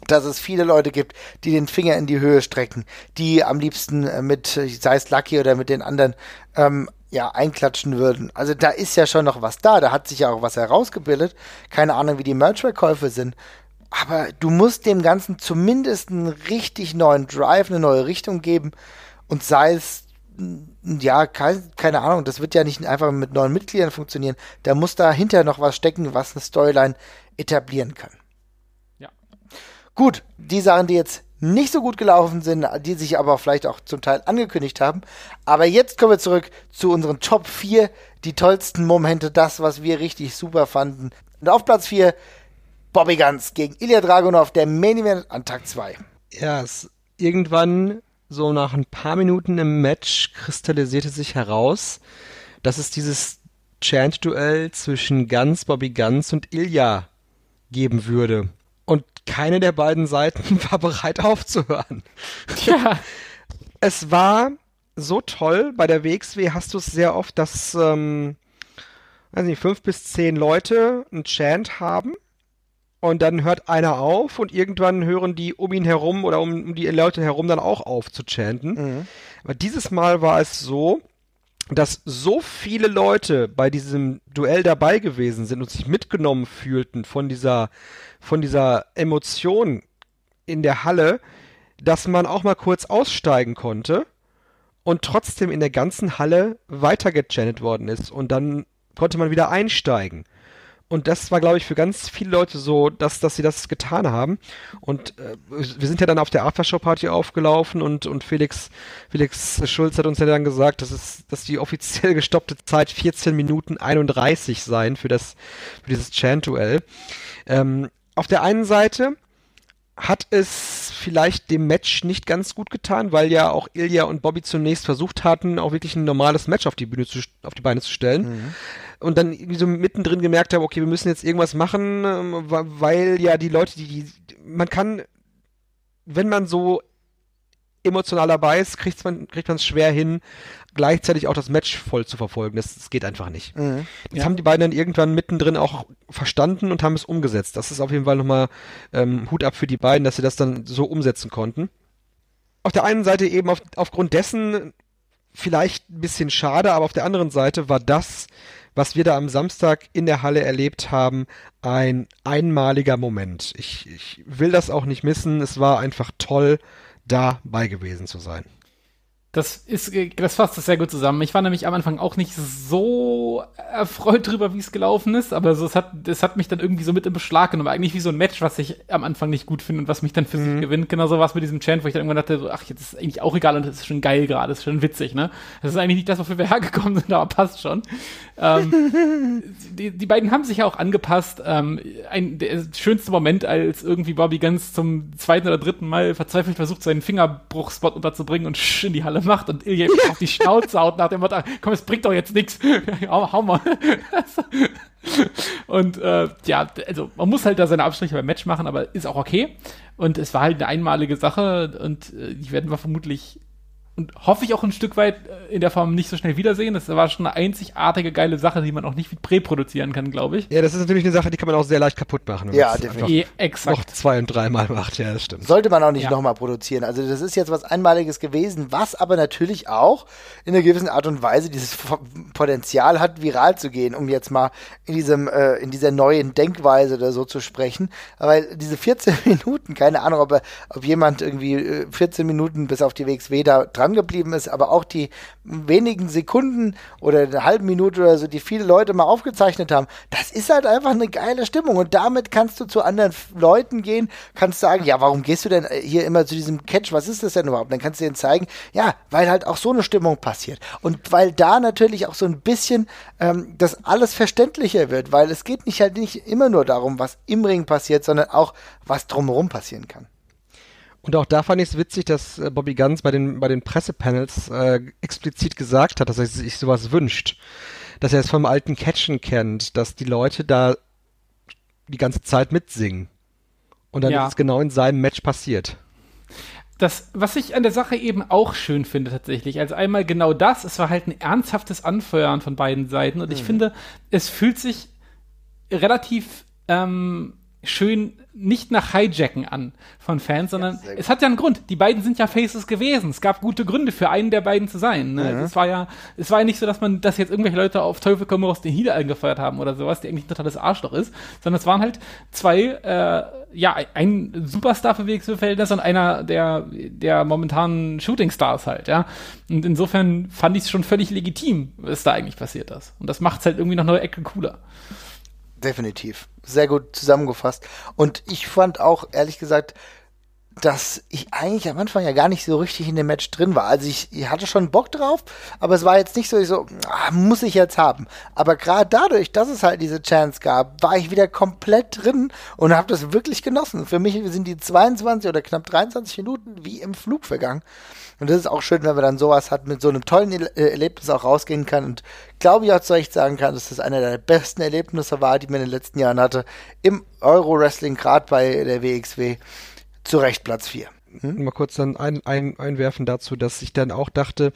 dass es viele Leute gibt, die den Finger in die Höhe strecken, die am liebsten äh, mit, sei es Lucky oder mit den anderen, ähm, ja, einklatschen würden. Also da ist ja schon noch was da, da hat sich ja auch was herausgebildet. Keine Ahnung, wie die Merch-Verkäufe sind. Aber du musst dem Ganzen zumindest einen richtig neuen Drive, eine neue Richtung geben. Und sei es, ja, kein, keine Ahnung, das wird ja nicht einfach mit neuen Mitgliedern funktionieren. Da muss dahinter noch was stecken, was eine Storyline etablieren kann. Ja. Gut, die Sachen, die jetzt nicht so gut gelaufen sind, die sich aber vielleicht auch zum Teil angekündigt haben. Aber jetzt kommen wir zurück zu unseren Top 4, die tollsten Momente, das, was wir richtig super fanden. Und auf Platz 4, Bobby Guns gegen Ilya Dragunov, der Main Event an Tag 2. Ja, es irgendwann so nach ein paar Minuten im Match kristallisierte sich heraus, dass es dieses Chant-Duell zwischen Guns, Bobby Guns und Ilya geben würde. Keine der beiden Seiten war bereit aufzuhören. Ja. Es war so toll, bei der WXW hast du es sehr oft, dass, ähm, weiß nicht, fünf bis zehn Leute einen Chant haben und dann hört einer auf und irgendwann hören die um ihn herum oder um, um die Leute herum dann auch auf zu chanten. Aber dieses Mal war es so, dass so viele Leute bei diesem Duell dabei gewesen sind und sich mitgenommen fühlten von dieser, von dieser Emotion in der Halle, dass man auch mal kurz aussteigen konnte und trotzdem in der ganzen Halle weitergechantet worden ist und dann konnte man wieder einsteigen. Und das war, glaube ich, für ganz viele Leute so, dass, dass sie das getan haben. Und äh, wir sind ja dann auf der Aftershow-Party aufgelaufen und, und Felix, Felix Schulz hat uns ja dann gesagt, dass, es, dass die offiziell gestoppte Zeit 14 Minuten 31 sein für, das, für dieses Chant-Duell. Ähm, auf der einen Seite hat es vielleicht dem Match nicht ganz gut getan, weil ja auch Ilya und Bobby zunächst versucht hatten, auch wirklich ein normales Match auf die Bühne zu, auf die Beine zu stellen. Und dann irgendwie so mittendrin gemerkt haben, okay, wir müssen jetzt irgendwas machen, ähm, weil ja die Leute, die, die man kann wenn man so emotional dabei ist, kriegt man kriegt man es schwer hin, gleichzeitig auch das Match voll zu verfolgen. Das, das geht einfach nicht. Mhm. Das ja. haben die beiden dann irgendwann mittendrin auch verstanden und haben es umgesetzt. Das ist auf jeden Fall nochmal ähm, Hut ab für die beiden, dass sie das dann so umsetzen konnten. Auf der einen Seite eben auf, aufgrund dessen vielleicht ein bisschen schade, aber auf der anderen Seite war das, was wir da am Samstag in der Halle erlebt haben, ein einmaliger Moment. Ich, ich will das auch nicht missen. Es war einfach toll dabei gewesen zu sein. Das ist, das fasst das sehr gut zusammen. Ich war nämlich am Anfang auch nicht so erfreut drüber, wie es gelaufen ist, aber so, es hat, es hat mich dann irgendwie so mit im Beschlag genommen. Eigentlich wie so ein Match, was ich am Anfang nicht gut finde und was mich dann für mhm. sich gewinnt. Genauso war es mit diesem Chant, wo ich dann irgendwann dachte, so, ach, jetzt ist eigentlich auch egal und das ist schon geil gerade, ist schon witzig, ne? Das ist eigentlich nicht das, wofür wir hergekommen sind, aber passt schon. Ähm, die, die beiden haben sich ja auch angepasst. Ähm, ein, der schönste Moment, als irgendwie Bobby ganz zum zweiten oder dritten Mal verzweifelt versucht, seinen Fingerbruchspot unterzubringen und in die Halle macht und Ilya auf die Schnauze haut nach dem Motto, komm, es bringt doch jetzt nichts. hau, hau mal. und äh, ja, also man muss halt da seine Abstriche beim Match machen, aber ist auch okay. Und es war halt eine einmalige Sache und äh, die werden wir vermutlich und hoffe ich auch ein Stück weit äh, in der Form nicht so schnell wiedersehen. Das war schon eine einzigartige geile Sache, die man auch nicht präproduzieren kann, glaube ich. Ja, das ist natürlich eine Sache, die kann man auch sehr leicht kaputt machen. Ja, definitiv. exakt. Noch zwei und dreimal macht, ja, das stimmt. Sollte man auch nicht ja. nochmal produzieren. Also das ist jetzt was Einmaliges gewesen, was aber natürlich auch in einer gewissen Art und Weise dieses Potenzial hat, viral zu gehen, um jetzt mal in diesem, äh, in dieser neuen Denkweise oder so zu sprechen. Weil diese 14 Minuten, keine Ahnung, ob, ob jemand irgendwie 14 äh, Minuten bis auf die WXW da dran dran geblieben ist, aber auch die wenigen Sekunden oder eine halbe Minute oder so, die viele Leute mal aufgezeichnet haben, das ist halt einfach eine geile Stimmung. Und damit kannst du zu anderen Leuten gehen, kannst sagen, ja, warum gehst du denn hier immer zu diesem Catch? Was ist das denn überhaupt? Dann kannst du denen zeigen, ja, weil halt auch so eine Stimmung passiert. Und weil da natürlich auch so ein bisschen ähm, das alles verständlicher wird, weil es geht nicht halt nicht immer nur darum, was im Ring passiert, sondern auch, was drumherum passieren kann. Und auch da fand ich es witzig, dass äh, Bobby Guns bei den, bei den Pressepanels äh, explizit gesagt hat, dass er sich sowas wünscht. Dass er es vom alten Catchen kennt, dass die Leute da die ganze Zeit mitsingen. Und dann ja. ist es genau in seinem Match passiert. Das, was ich an der Sache eben auch schön finde tatsächlich, also einmal genau das, es war halt ein ernsthaftes Anfeuern von beiden Seiten und mhm. ich finde, es fühlt sich relativ ähm, schön nicht nach Hijacken an von Fans, sondern ja, es hat ja einen Grund. Die beiden sind ja Faces gewesen. Es gab gute Gründe für einen der beiden zu sein. Ne? Mhm. Es war ja, es war ja nicht so, dass man, dass jetzt irgendwelche Leute auf Teufel komm raus den Healer angefeuert haben oder sowas, der eigentlich ein totales Arschloch ist, sondern es waren halt zwei, äh, ja, ein Superstar für WXW-Verhältnis und einer der, der momentanen Shooting-Stars halt, ja. Und insofern fand ich es schon völlig legitim, was da eigentlich passiert ist. Und das macht es halt irgendwie noch eine Ecke cooler. Definitiv. Sehr gut zusammengefasst. Und ich fand auch, ehrlich gesagt, dass ich eigentlich am Anfang ja gar nicht so richtig in dem Match drin war. Also ich, ich hatte schon Bock drauf, aber es war jetzt nicht so, ich so, ah, muss ich jetzt haben. Aber gerade dadurch, dass es halt diese Chance gab, war ich wieder komplett drin und habe das wirklich genossen. Für mich sind die 22 oder knapp 23 Minuten wie im Flug vergangen. Und das ist auch schön, wenn man dann sowas hat, mit so einem tollen äh, Erlebnis auch rausgehen kann. Und glaube ich auch zu Recht sagen kann, dass das einer der besten Erlebnisse war, die man in den letzten Jahren hatte. Im Euro-Wrestling, gerade bei der WXW zu Recht Platz 4. Hm? Mal kurz dann ein, ein, einwerfen dazu, dass ich dann auch dachte,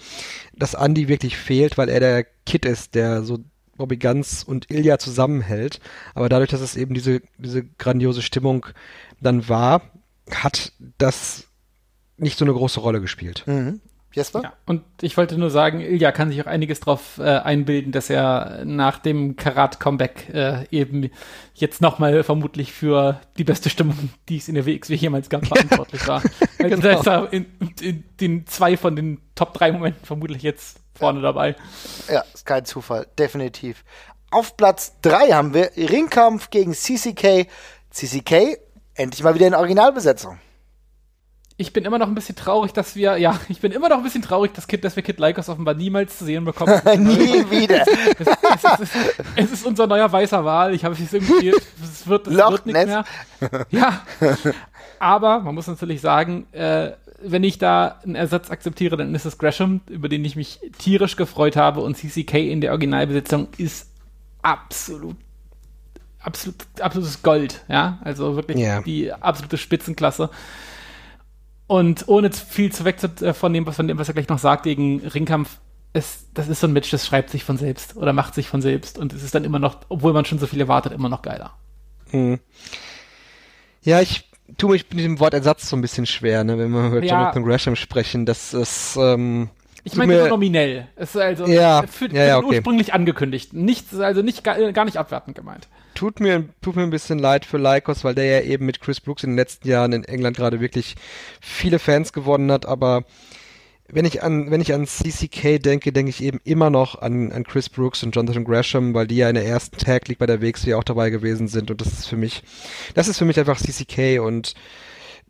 dass Andy wirklich fehlt, weil er der Kid ist, der so Bobby Ganz und Ilya zusammenhält. Aber dadurch, dass es eben diese, diese grandiose Stimmung dann war, hat das nicht so eine große Rolle gespielt. Mhm. Jesper? Ja, und ich wollte nur sagen, Ilja kann sich auch einiges drauf äh, einbilden, dass er nach dem Karat-Comeback äh, eben jetzt nochmal vermutlich für die beste Stimmung, die es in der WXW jemals gab, verantwortlich war. genau. Also ist er in, in, den zwei von den Top 3 Momenten vermutlich jetzt vorne ja. dabei. Ja, ist kein Zufall, definitiv. Auf Platz 3 haben wir Ringkampf gegen CCK. CCK endlich mal wieder in Originalbesetzung ich bin immer noch ein bisschen traurig, dass wir, ja, ich bin immer noch ein bisschen traurig, dass, Kid, dass wir Kid Lycos offenbar niemals zu sehen bekommen. Nie wieder. Es, es, es, es, ist unser neuer weißer Wahl. Ich habe es irgendwie, es wird, es wird nicht mehr. Ja. Aber man muss natürlich sagen, äh, wenn ich da einen Ersatz akzeptiere, dann ist es Gresham, über den ich mich tierisch gefreut habe und CCK in der Originalbesetzung ist absolut absolut absolutes Gold, ja, also wirklich yeah. die absolute Spitzenklasse. Und ohne viel zu weg äh, von dem, von dem, was er gleich noch sagt, gegen Ringkampf, es, das ist so ein Match, das schreibt sich von selbst oder macht sich von selbst. Und es ist dann immer noch, obwohl man schon so viel erwartet, immer noch geiler. Hm. Ja, ich tue mich mit dem Wort Ersatz so ein bisschen schwer, ne, wenn wir über ja. Jonathan Gresham sprechen. Das ist, ähm, ich meine nur nominell. Es ist also ja, für, ja, ja, okay. ursprünglich angekündigt. Nichts, also nicht gar, gar nicht abwertend gemeint. Tut mir, tut mir ein bisschen leid für Lycos, weil der ja eben mit Chris Brooks in den letzten Jahren in England gerade wirklich viele Fans gewonnen hat, aber wenn ich an, wenn ich an CCK denke, denke ich eben immer noch an, an Chris Brooks und Jonathan Gresham, weil die ja in der ersten Tag League bei der WXW auch dabei gewesen sind und das ist für mich, das ist für mich einfach CCK und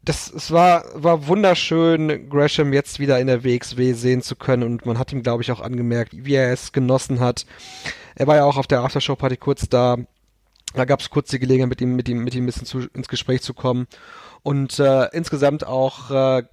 das, es war, war wunderschön, Gresham jetzt wieder in der WXW sehen zu können und man hat ihm, glaube ich, auch angemerkt, wie er es genossen hat. Er war ja auch auf der Aftershow-Party kurz da. Da gab es kurz die Gelegenheit, mit ihm, mit ihm, mit ihm ein bisschen zu, ins Gespräch zu kommen. Und äh, insgesamt auch äh,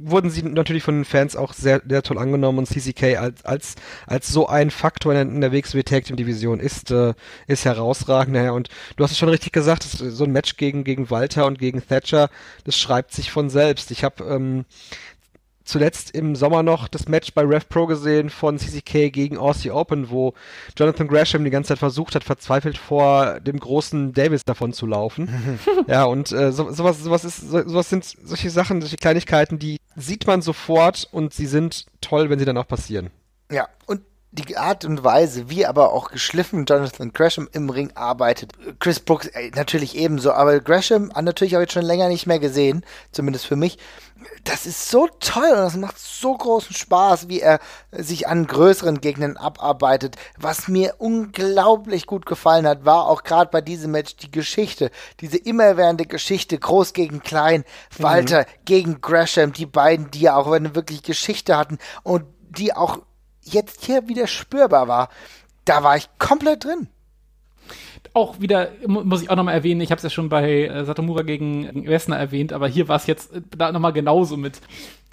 wurden sie natürlich von den Fans auch sehr, sehr toll angenommen und CCK als, als, als so ein Faktor in der, WXW Tag Team Division ist, äh, ist herausragend. Naja, und du hast es schon richtig gesagt, so ein Match gegen, gegen Walter und gegen Thatcher, das schreibt sich von selbst. Ich habe ähm, zuletzt im Sommer noch das Match bei Rev Pro gesehen von CCK gegen Aussie Open, wo Jonathan Gresham die ganze Zeit versucht hat, verzweifelt vor dem großen Davis davon zu laufen. ja, und äh, so, sowas, sowas ist, so, sowas sind solche Sachen, solche Kleinigkeiten, die sieht man sofort und sie sind toll, wenn sie dann auch passieren. Ja, und die Art und Weise, wie aber auch geschliffen Jonathan Gresham im Ring arbeitet. Chris Brooks ey, natürlich ebenso, aber Gresham hat natürlich auch jetzt schon länger nicht mehr gesehen, zumindest für mich. Das ist so toll und das macht so großen Spaß, wie er sich an größeren Gegnern abarbeitet. Was mir unglaublich gut gefallen hat, war auch gerade bei diesem Match die Geschichte, diese immerwährende Geschichte, groß gegen klein, Walter mhm. gegen Gresham, die beiden, die ja auch eine wirklich Geschichte hatten und die auch jetzt hier wieder spürbar war, da war ich komplett drin. Auch wieder, muss ich auch nochmal erwähnen, ich habe es ja schon bei äh, Satomura gegen Wessner erwähnt, aber hier war es jetzt äh, da nochmal genauso mit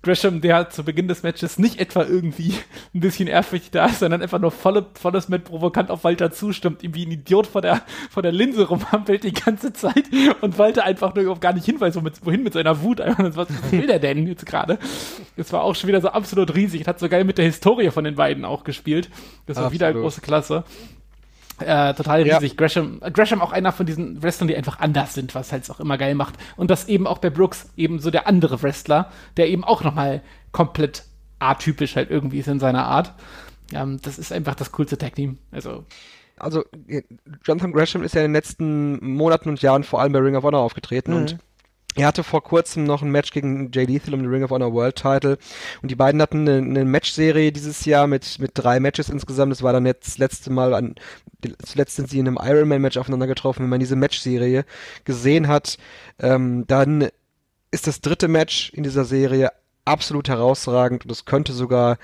Gresham, der zu Beginn des Matches nicht etwa irgendwie ein bisschen ehrfürchtig da ist, sondern einfach nur volle, volles mit provokant auf Walter zustimmt, ihm wie ein Idiot vor der, vor der Linse rumhampelt die ganze Zeit und Walter einfach nur gar nicht hinweist, wohin mit seiner Wut. was, was will der denn jetzt gerade? Das war auch schon wieder so absolut riesig. Hat so geil mit der Historie von den beiden auch gespielt. Das war absolut. wieder eine große Klasse. Äh, total riesig. Ja. Gresham, Gresham auch einer von diesen Wrestlern, die einfach anders sind, was halt auch immer geil macht. Und das eben auch bei Brooks eben so der andere Wrestler, der eben auch nochmal komplett atypisch halt irgendwie ist in seiner Art. Ähm, das ist einfach das coolste Tag-Team. Also. Also, Jonathan Gresham ist ja in den letzten Monaten und Jahren vor allem bei Ring of Honor aufgetreten mhm. und er hatte vor kurzem noch ein Match gegen Jay Lethal um den Ring of Honor World Title und die beiden hatten eine, eine Matchserie dieses Jahr mit mit drei Matches insgesamt. Das war dann jetzt das letzte Mal an zuletzt sind sie in einem Ironman Match aufeinander getroffen. Wenn man diese Matchserie gesehen hat, ähm, dann ist das dritte Match in dieser Serie absolut herausragend und es könnte sogar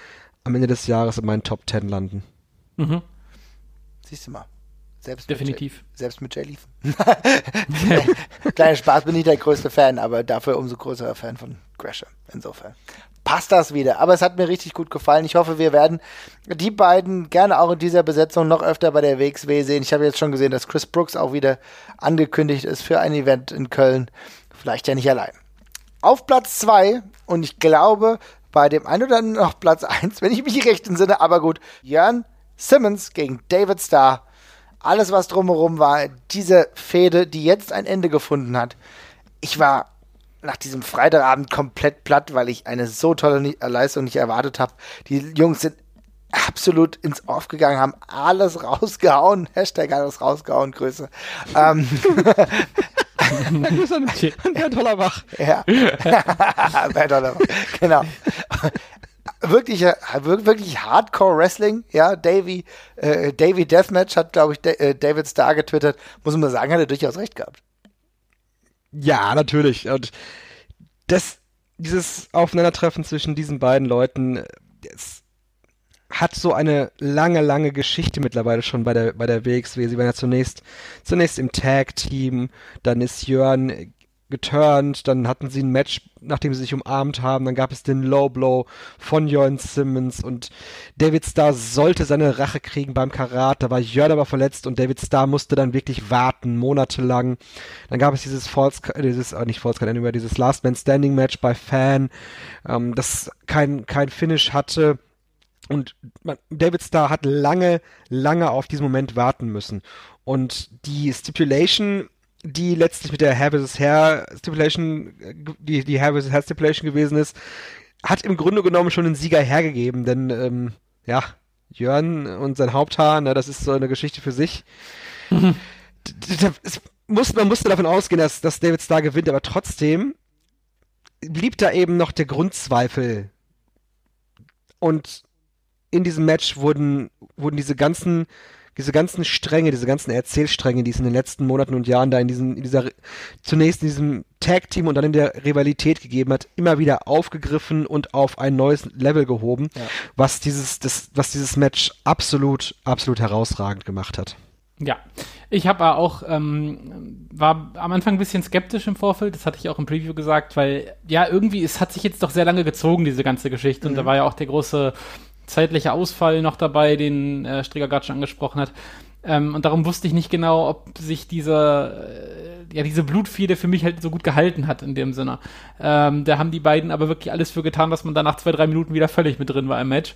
am Ende des Jahres in meinen Top Ten landen. Mhm. Siehst du mal. Selbst Definitiv. Mit selbst mit Jay Leeson. Kleiner Spaß, bin ich der größte Fan, aber dafür umso größerer Fan von Gresham. Insofern passt das wieder. Aber es hat mir richtig gut gefallen. Ich hoffe, wir werden die beiden gerne auch in dieser Besetzung noch öfter bei der WXW sehen. Ich habe jetzt schon gesehen, dass Chris Brooks auch wieder angekündigt ist für ein Event in Köln. Vielleicht ja nicht allein. Auf Platz zwei und ich glaube, bei dem einen oder anderen noch Platz eins, wenn ich mich recht entsinne, aber gut, Jörn Simmons gegen David Starr alles, was drumherum war, diese Fehde, die jetzt ein Ende gefunden hat. Ich war nach diesem Freitagabend komplett platt, weil ich eine so tolle Leistung nicht erwartet habe. Die Jungs sind absolut ins Off gegangen, haben alles rausgehauen. Hashtag alles rausgehauen, Grüße. Ähm, Bernd Hollerbach. Ja. Bernd Hollerbach, genau wirklich, wirklich Hardcore Wrestling, ja, Davy, äh, Davy Deathmatch hat, glaube ich, äh, David Starr getwittert, muss man sagen, hat er durchaus recht gehabt. Ja, natürlich. Und das, dieses Aufeinandertreffen zwischen diesen beiden Leuten, das hat so eine lange, lange Geschichte mittlerweile schon bei der, bei der WXW. Sie waren ja zunächst, zunächst im Tag-Team, dann ist Jörn geturnt, dann hatten sie ein Match, nachdem sie sich umarmt haben, dann gab es den Low Blow von Jörn Simmons und David Starr sollte seine Rache kriegen beim Karat, da war Jörn aber verletzt und David Starr musste dann wirklich warten, monatelang. Dann gab es dieses False, dieses, äh, nicht False Anywhere, dieses Last Man Standing Match bei Fan, ähm, das kein, kein Finish hatte. Und David Starr hat lange, lange auf diesen Moment warten müssen. Und die Stipulation die letztlich mit der Hair vs. Hair Stipulation, die, die Hair vs. Hair Stipulation gewesen ist, hat im Grunde genommen schon einen Sieger hergegeben, denn ähm, ja, Jörn und sein Haupthaar, ne, das ist so eine Geschichte für sich. Mhm. Muss, man musste davon ausgehen, dass, dass David Starr gewinnt, aber trotzdem blieb da eben noch der Grundzweifel. Und in diesem Match wurden, wurden diese ganzen diese ganzen Stränge, diese ganzen Erzählstränge, die es in den letzten Monaten und Jahren da in, diesen, in dieser, zunächst in diesem Tag-Team und dann in der Rivalität gegeben hat, immer wieder aufgegriffen und auf ein neues Level gehoben, ja. was dieses, das, was dieses Match absolut, absolut herausragend gemacht hat. Ja, ich habe auch, ähm, war am Anfang ein bisschen skeptisch im Vorfeld, das hatte ich auch im Preview gesagt, weil ja, irgendwie, es hat sich jetzt doch sehr lange gezogen, diese ganze Geschichte. Mhm. Und da war ja auch der große zeitlicher Ausfall noch dabei, den äh, Stricker gerade schon angesprochen hat. Ähm, und darum wusste ich nicht genau, ob sich dieser, äh, ja, diese Blutfede für mich halt so gut gehalten hat in dem Sinne. Ähm, da haben die beiden aber wirklich alles für getan, dass man dann nach zwei, drei Minuten wieder völlig mit drin war im Match.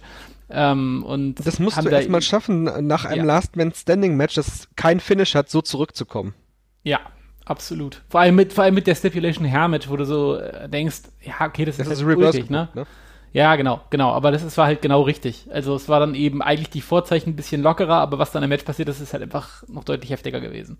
Ähm, und das musst du erstmal schaffen, nach einem ja. Last Man Standing Match, das kein Finish hat, so zurückzukommen. Ja, absolut. Vor allem mit, vor allem mit der Stipulation Hair Match, wo du so äh, denkst, ja, okay, das, das ist, ist halt ne? ne? Ja, genau, genau. Aber das, das war halt genau richtig. Also es war dann eben eigentlich die Vorzeichen ein bisschen lockerer, aber was dann im Match passiert ist, ist halt einfach noch deutlich heftiger gewesen.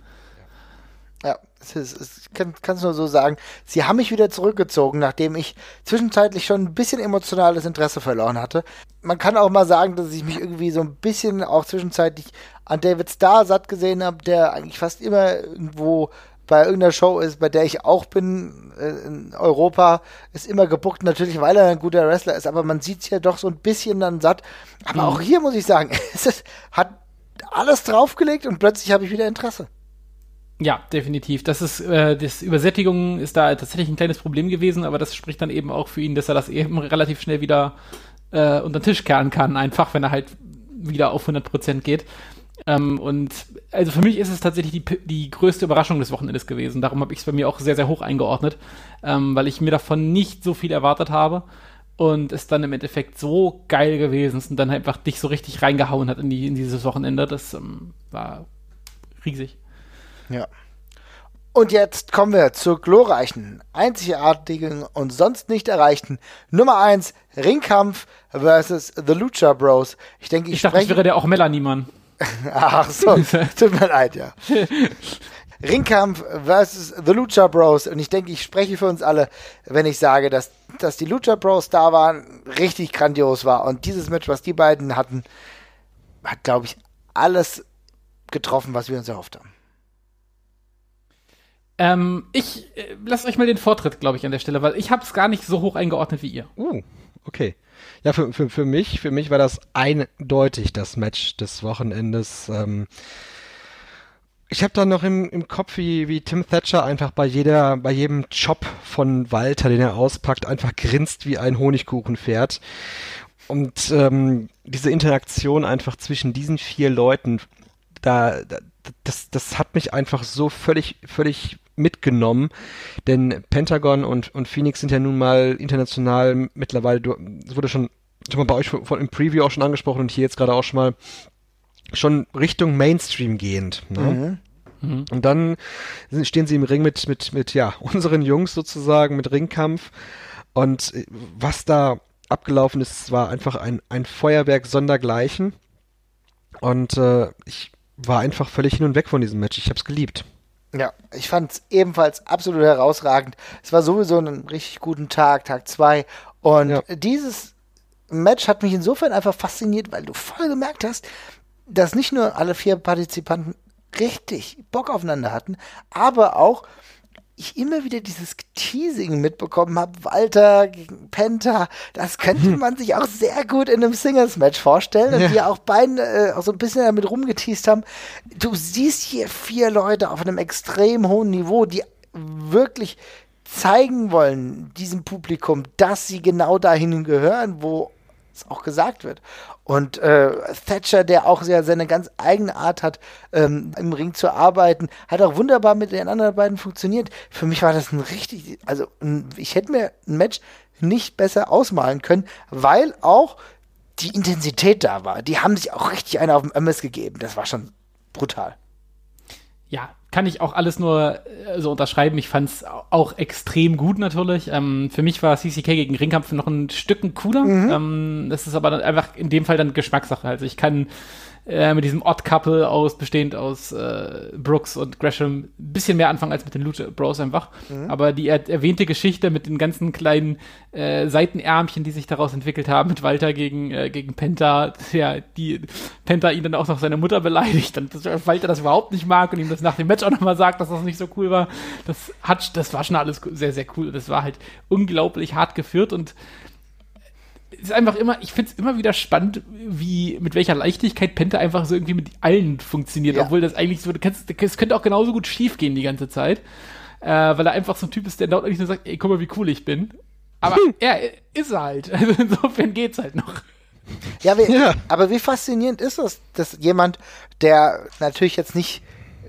Ja, es ist, es kann es nur so sagen. Sie haben mich wieder zurückgezogen, nachdem ich zwischenzeitlich schon ein bisschen emotionales Interesse verloren hatte. Man kann auch mal sagen, dass ich mich irgendwie so ein bisschen auch zwischenzeitlich an David Starr satt gesehen habe, der eigentlich fast immer irgendwo bei irgendeiner Show ist, bei der ich auch bin, äh, in Europa, ist immer gebuckt, natürlich, weil er ein guter Wrestler ist, aber man sieht es ja doch so ein bisschen dann satt. Aber mhm. auch hier muss ich sagen, es hat alles draufgelegt und plötzlich habe ich wieder Interesse. Ja, definitiv. Das ist, äh, das Übersättigung ist da tatsächlich ein kleines Problem gewesen, aber das spricht dann eben auch für ihn, dass er das eben relativ schnell wieder äh, unter den Tisch kehren kann, einfach, wenn er halt wieder auf 100% geht. Ähm, und also für mich ist es tatsächlich die, die größte Überraschung des Wochenendes gewesen. Darum habe ich es bei mir auch sehr, sehr hoch eingeordnet, ähm, weil ich mir davon nicht so viel erwartet habe und es dann im Endeffekt so geil gewesen ist und dann einfach dich so richtig reingehauen hat in, die, in dieses Wochenende. Das ähm, war riesig. Ja. Und jetzt kommen wir zur glorreichen, einzigartigen und sonst nicht erreichten Nummer 1 Ringkampf versus The Lucha Bros. Ich denke, ich, ich dachte, ich wäre der auch Melanie Mann. Ach so, tut mir leid, ja. Ringkampf versus The Lucha Bros. Und ich denke, ich spreche für uns alle, wenn ich sage, dass, dass die Lucha Bros da waren, richtig grandios war. Und dieses Match, was die beiden hatten, hat, glaube ich, alles getroffen, was wir uns erhofft haben. Ähm, ich äh, lasst euch mal den Vortritt, glaube ich, an der Stelle, weil ich habe es gar nicht so hoch eingeordnet wie ihr. Uh, okay. Ja, für, für, für mich, für mich war das eindeutig das Match des Wochenendes. Ähm, ich habe dann noch im, im Kopf, wie, wie Tim Thatcher einfach bei jeder, bei jedem Job von Walter, den er auspackt, einfach grinst wie ein Honigkuchenpferd. Und ähm, diese Interaktion einfach zwischen diesen vier Leuten, da, da das, das hat mich einfach so völlig, völlig mitgenommen, denn Pentagon und, und Phoenix sind ja nun mal international mittlerweile, es wurde schon, schon mal bei euch von, im Preview auch schon angesprochen und hier jetzt gerade auch schon mal schon Richtung Mainstream gehend. Ne? Mhm. Mhm. Und dann stehen sie im Ring mit, mit, mit, ja, unseren Jungs sozusagen, mit Ringkampf. Und äh, was da abgelaufen ist, war einfach ein, ein Feuerwerk sondergleichen. Und äh, ich war einfach völlig hin und weg von diesem Match. Ich habe es geliebt. Ja, ich fand es ebenfalls absolut herausragend. Es war sowieso ein richtig guten Tag, Tag zwei. Und ja. dieses Match hat mich insofern einfach fasziniert, weil du voll gemerkt hast, dass nicht nur alle vier Partizipanten richtig Bock aufeinander hatten, aber auch ich immer wieder dieses Teasing mitbekommen habe, Walter gegen Penta, das könnte hm. man sich auch sehr gut in einem Singles-Match vorstellen und ja. die auch beiden äh, auch so ein bisschen damit rumgeteased haben. Du siehst hier vier Leute auf einem extrem hohen Niveau, die wirklich zeigen wollen, diesem Publikum, dass sie genau dahin gehören, wo es auch gesagt wird. Und äh, Thatcher, der auch sehr seine ganz eigene Art hat, ähm, im Ring zu arbeiten, hat auch wunderbar mit den anderen beiden funktioniert. Für mich war das ein richtig, also ein, ich hätte mir ein Match nicht besser ausmalen können, weil auch die Intensität da war. Die haben sich auch richtig einer auf dem MS gegeben. Das war schon brutal. Ja, kann ich auch alles nur äh, so unterschreiben. Ich fand es auch extrem gut natürlich. Ähm, für mich war CCK gegen Ringkampf noch ein Stück cooler. Mhm. Ähm, das ist aber einfach in dem Fall dann Geschmackssache. Also ich kann äh, mit diesem Odd Couple aus, bestehend aus äh, Brooks und Gresham, ein bisschen mehr anfangen als mit den Lucha Bros einfach. Mhm. Aber die er erwähnte Geschichte mit den ganzen kleinen äh, Seitenärmchen, die sich daraus entwickelt haben, mit Walter gegen, äh, gegen Penta, ja, die Penta ihn dann auch noch seine Mutter beleidigt und dass Walter das überhaupt nicht mag und ihm das nach dem Match auch nochmal sagt, dass das nicht so cool war. Das hat, das war schon alles sehr, sehr cool. Das war halt unglaublich hart geführt und ist einfach immer, ich finde es immer wieder spannend, wie, mit welcher Leichtigkeit Penta einfach so irgendwie mit allen funktioniert, ja. obwohl das eigentlich so, es könnte auch genauso gut schief gehen die ganze Zeit, äh, weil er einfach so ein Typ ist, der laut nicht nur sagt, ey, guck mal, wie cool ich bin. Aber hm. er ist er halt. Also insofern geht's halt noch. Ja, wie, ja, aber wie faszinierend ist es, dass jemand, der natürlich jetzt nicht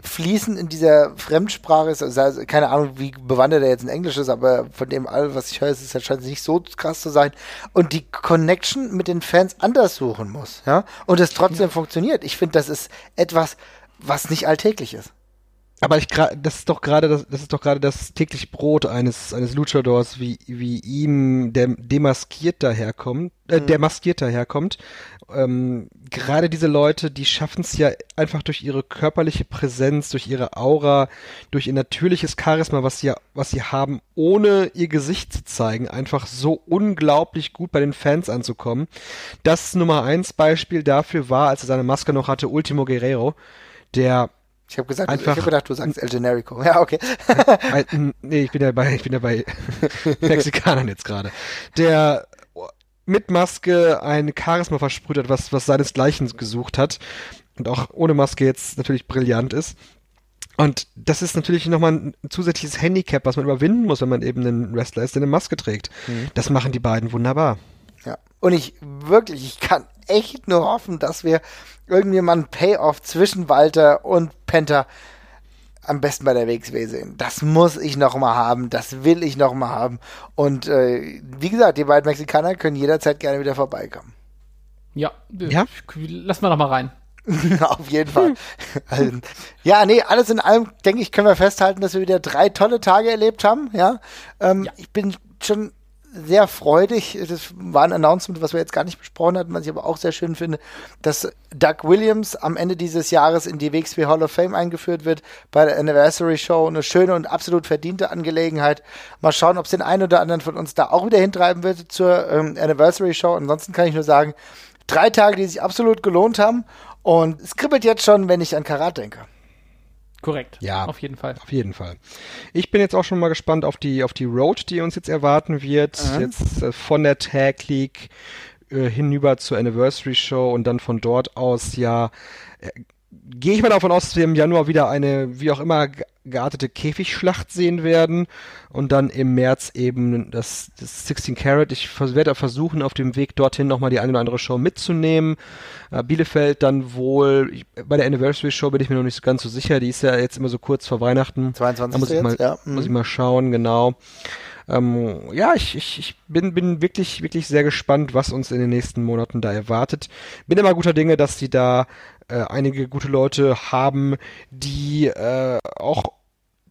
fließend in dieser Fremdsprache ist. Also, keine Ahnung, wie bewandert er jetzt in Englisch ist, aber von dem all, was ich höre, ist es scheint nicht so krass zu sein. Und die Connection mit den Fans anders suchen muss, ja. Und es trotzdem ja. funktioniert. Ich finde, das ist etwas, was nicht alltäglich ist. Aber ich das ist doch gerade das, das ist doch gerade das tägliche Brot eines eines Luchadors, wie wie ihm der demaskiert daherkommt, äh, mhm. der maskiert daherkommt. Ähm, gerade diese Leute, die schaffen es ja einfach durch ihre körperliche Präsenz, durch ihre Aura, durch ihr natürliches Charisma, was sie was sie haben, ohne ihr Gesicht zu zeigen, einfach so unglaublich gut bei den Fans anzukommen. Das Nummer eins Beispiel dafür war, als er seine Maske noch hatte, Ultimo Guerrero, der ich habe gesagt, Einfach, ich habe gedacht, du sagst El Generico. Ja, okay. nee, ich bin ja bei, ich bin ja bei Mexikanern jetzt gerade. Der mit Maske ein Charisma versprüht hat, was, was seinesgleichen gesucht hat. Und auch ohne Maske jetzt natürlich brillant ist. Und das ist natürlich nochmal ein zusätzliches Handicap, was man überwinden muss, wenn man eben einen Wrestler ist, der eine Maske trägt. Mhm. Das machen die beiden wunderbar. Ja. Und ich wirklich, ich kann echt nur hoffen, dass wir irgendwie mal einen Payoff zwischen Walter und Penta am besten bei der WXW sehen. Das muss ich noch mal haben, das will ich noch mal haben. Und äh, wie gesagt, die beiden Mexikaner können jederzeit gerne wieder vorbeikommen. Ja, ja? lass mal noch mal rein. Auf jeden Fall. also, ja, nee, alles in allem, denke ich, können wir festhalten, dass wir wieder drei tolle Tage erlebt haben. Ja, ähm, ja. ich bin schon sehr freudig. Das war ein Announcement, was wir jetzt gar nicht besprochen hatten, was ich aber auch sehr schön finde, dass Doug Williams am Ende dieses Jahres in die WXW Hall of Fame eingeführt wird bei der Anniversary Show. Eine schöne und absolut verdiente Angelegenheit. Mal schauen, ob es den einen oder anderen von uns da auch wieder hintreiben wird zur ähm, Anniversary Show. Ansonsten kann ich nur sagen, drei Tage, die sich absolut gelohnt haben. Und es kribbelt jetzt schon, wenn ich an Karat denke. Korrekt. Ja, auf jeden Fall. Auf jeden Fall. Ich bin jetzt auch schon mal gespannt auf die auf die Road, die uns jetzt erwarten wird. Mhm. Jetzt äh, von der Tag League äh, hinüber zur Anniversary Show und dann von dort aus ja äh, gehe ich mal davon aus, dass wir im Januar wieder eine, wie auch immer, geartete Käfigschlacht sehen werden und dann im März eben das, das 16 Carat. Ich werde versuchen, auf dem Weg dorthin nochmal die eine oder andere Show mitzunehmen. Äh, Bielefeld dann wohl, ich, bei der Anniversary Show bin ich mir noch nicht ganz so sicher, die ist ja jetzt immer so kurz vor Weihnachten. 22. Da muss ich, mal, ja. muss ich mal schauen, genau. Ähm, ja, ich, ich, ich bin, bin wirklich, wirklich sehr gespannt, was uns in den nächsten Monaten da erwartet. Bin immer guter Dinge, dass die da äh, einige gute Leute haben, die äh, auch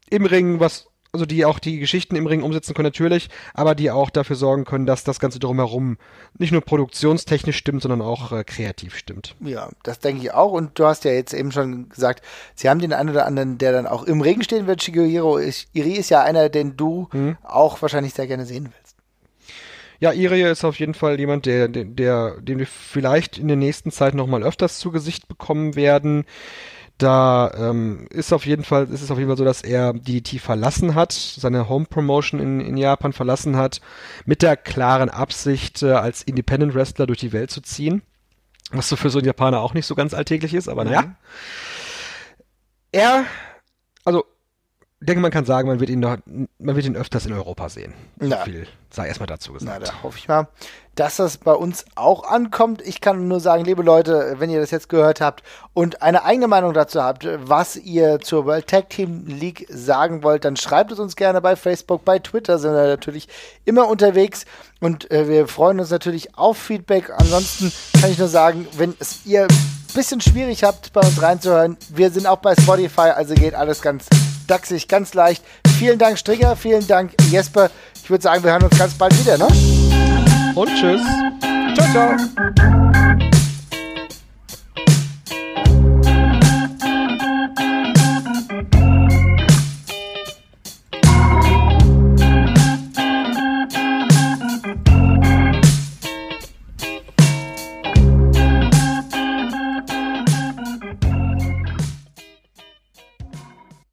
im Ring was also die auch die Geschichten im Ring umsetzen können natürlich, aber die auch dafür sorgen können, dass das Ganze drumherum nicht nur produktionstechnisch stimmt, sondern auch äh, kreativ stimmt. Ja, das denke ich auch. Und du hast ja jetzt eben schon gesagt, sie haben den einen oder anderen, der dann auch im Ring stehen wird. Shigeru Iri ist ja einer, den du hm. auch wahrscheinlich sehr gerne sehen willst. Ja, Irie ist auf jeden Fall jemand, der, der, der, den wir vielleicht in der nächsten Zeit nochmal öfters zu Gesicht bekommen werden. Da ähm, ist auf jeden Fall, ist es auf jeden Fall so, dass er DDT verlassen hat, seine Home Promotion in, in Japan verlassen hat, mit der klaren Absicht, äh, als Independent Wrestler durch die Welt zu ziehen. Was so für so einen Japaner auch nicht so ganz alltäglich ist, aber naja. Mhm. Er, also denke, man kann sagen, man wird ihn noch, man wird ihn öfters in Europa sehen. Na. Viel sei erstmal dazu Na, gesagt. da hoffe ich mal, dass das bei uns auch ankommt. Ich kann nur sagen, liebe Leute, wenn ihr das jetzt gehört habt und eine eigene Meinung dazu habt, was ihr zur World Tag Team League sagen wollt, dann schreibt es uns gerne bei Facebook, bei Twitter sind wir natürlich immer unterwegs und äh, wir freuen uns natürlich auf Feedback. Ansonsten kann ich nur sagen, wenn es ihr ein bisschen schwierig habt, bei uns reinzuhören, wir sind auch bei Spotify, also geht alles ganz dachsig, ganz leicht. Vielen Dank, Stricker, vielen Dank, Jesper. Ich würde sagen, wir hören uns ganz bald wieder, ne? Und tschüss. Ciao, ciao.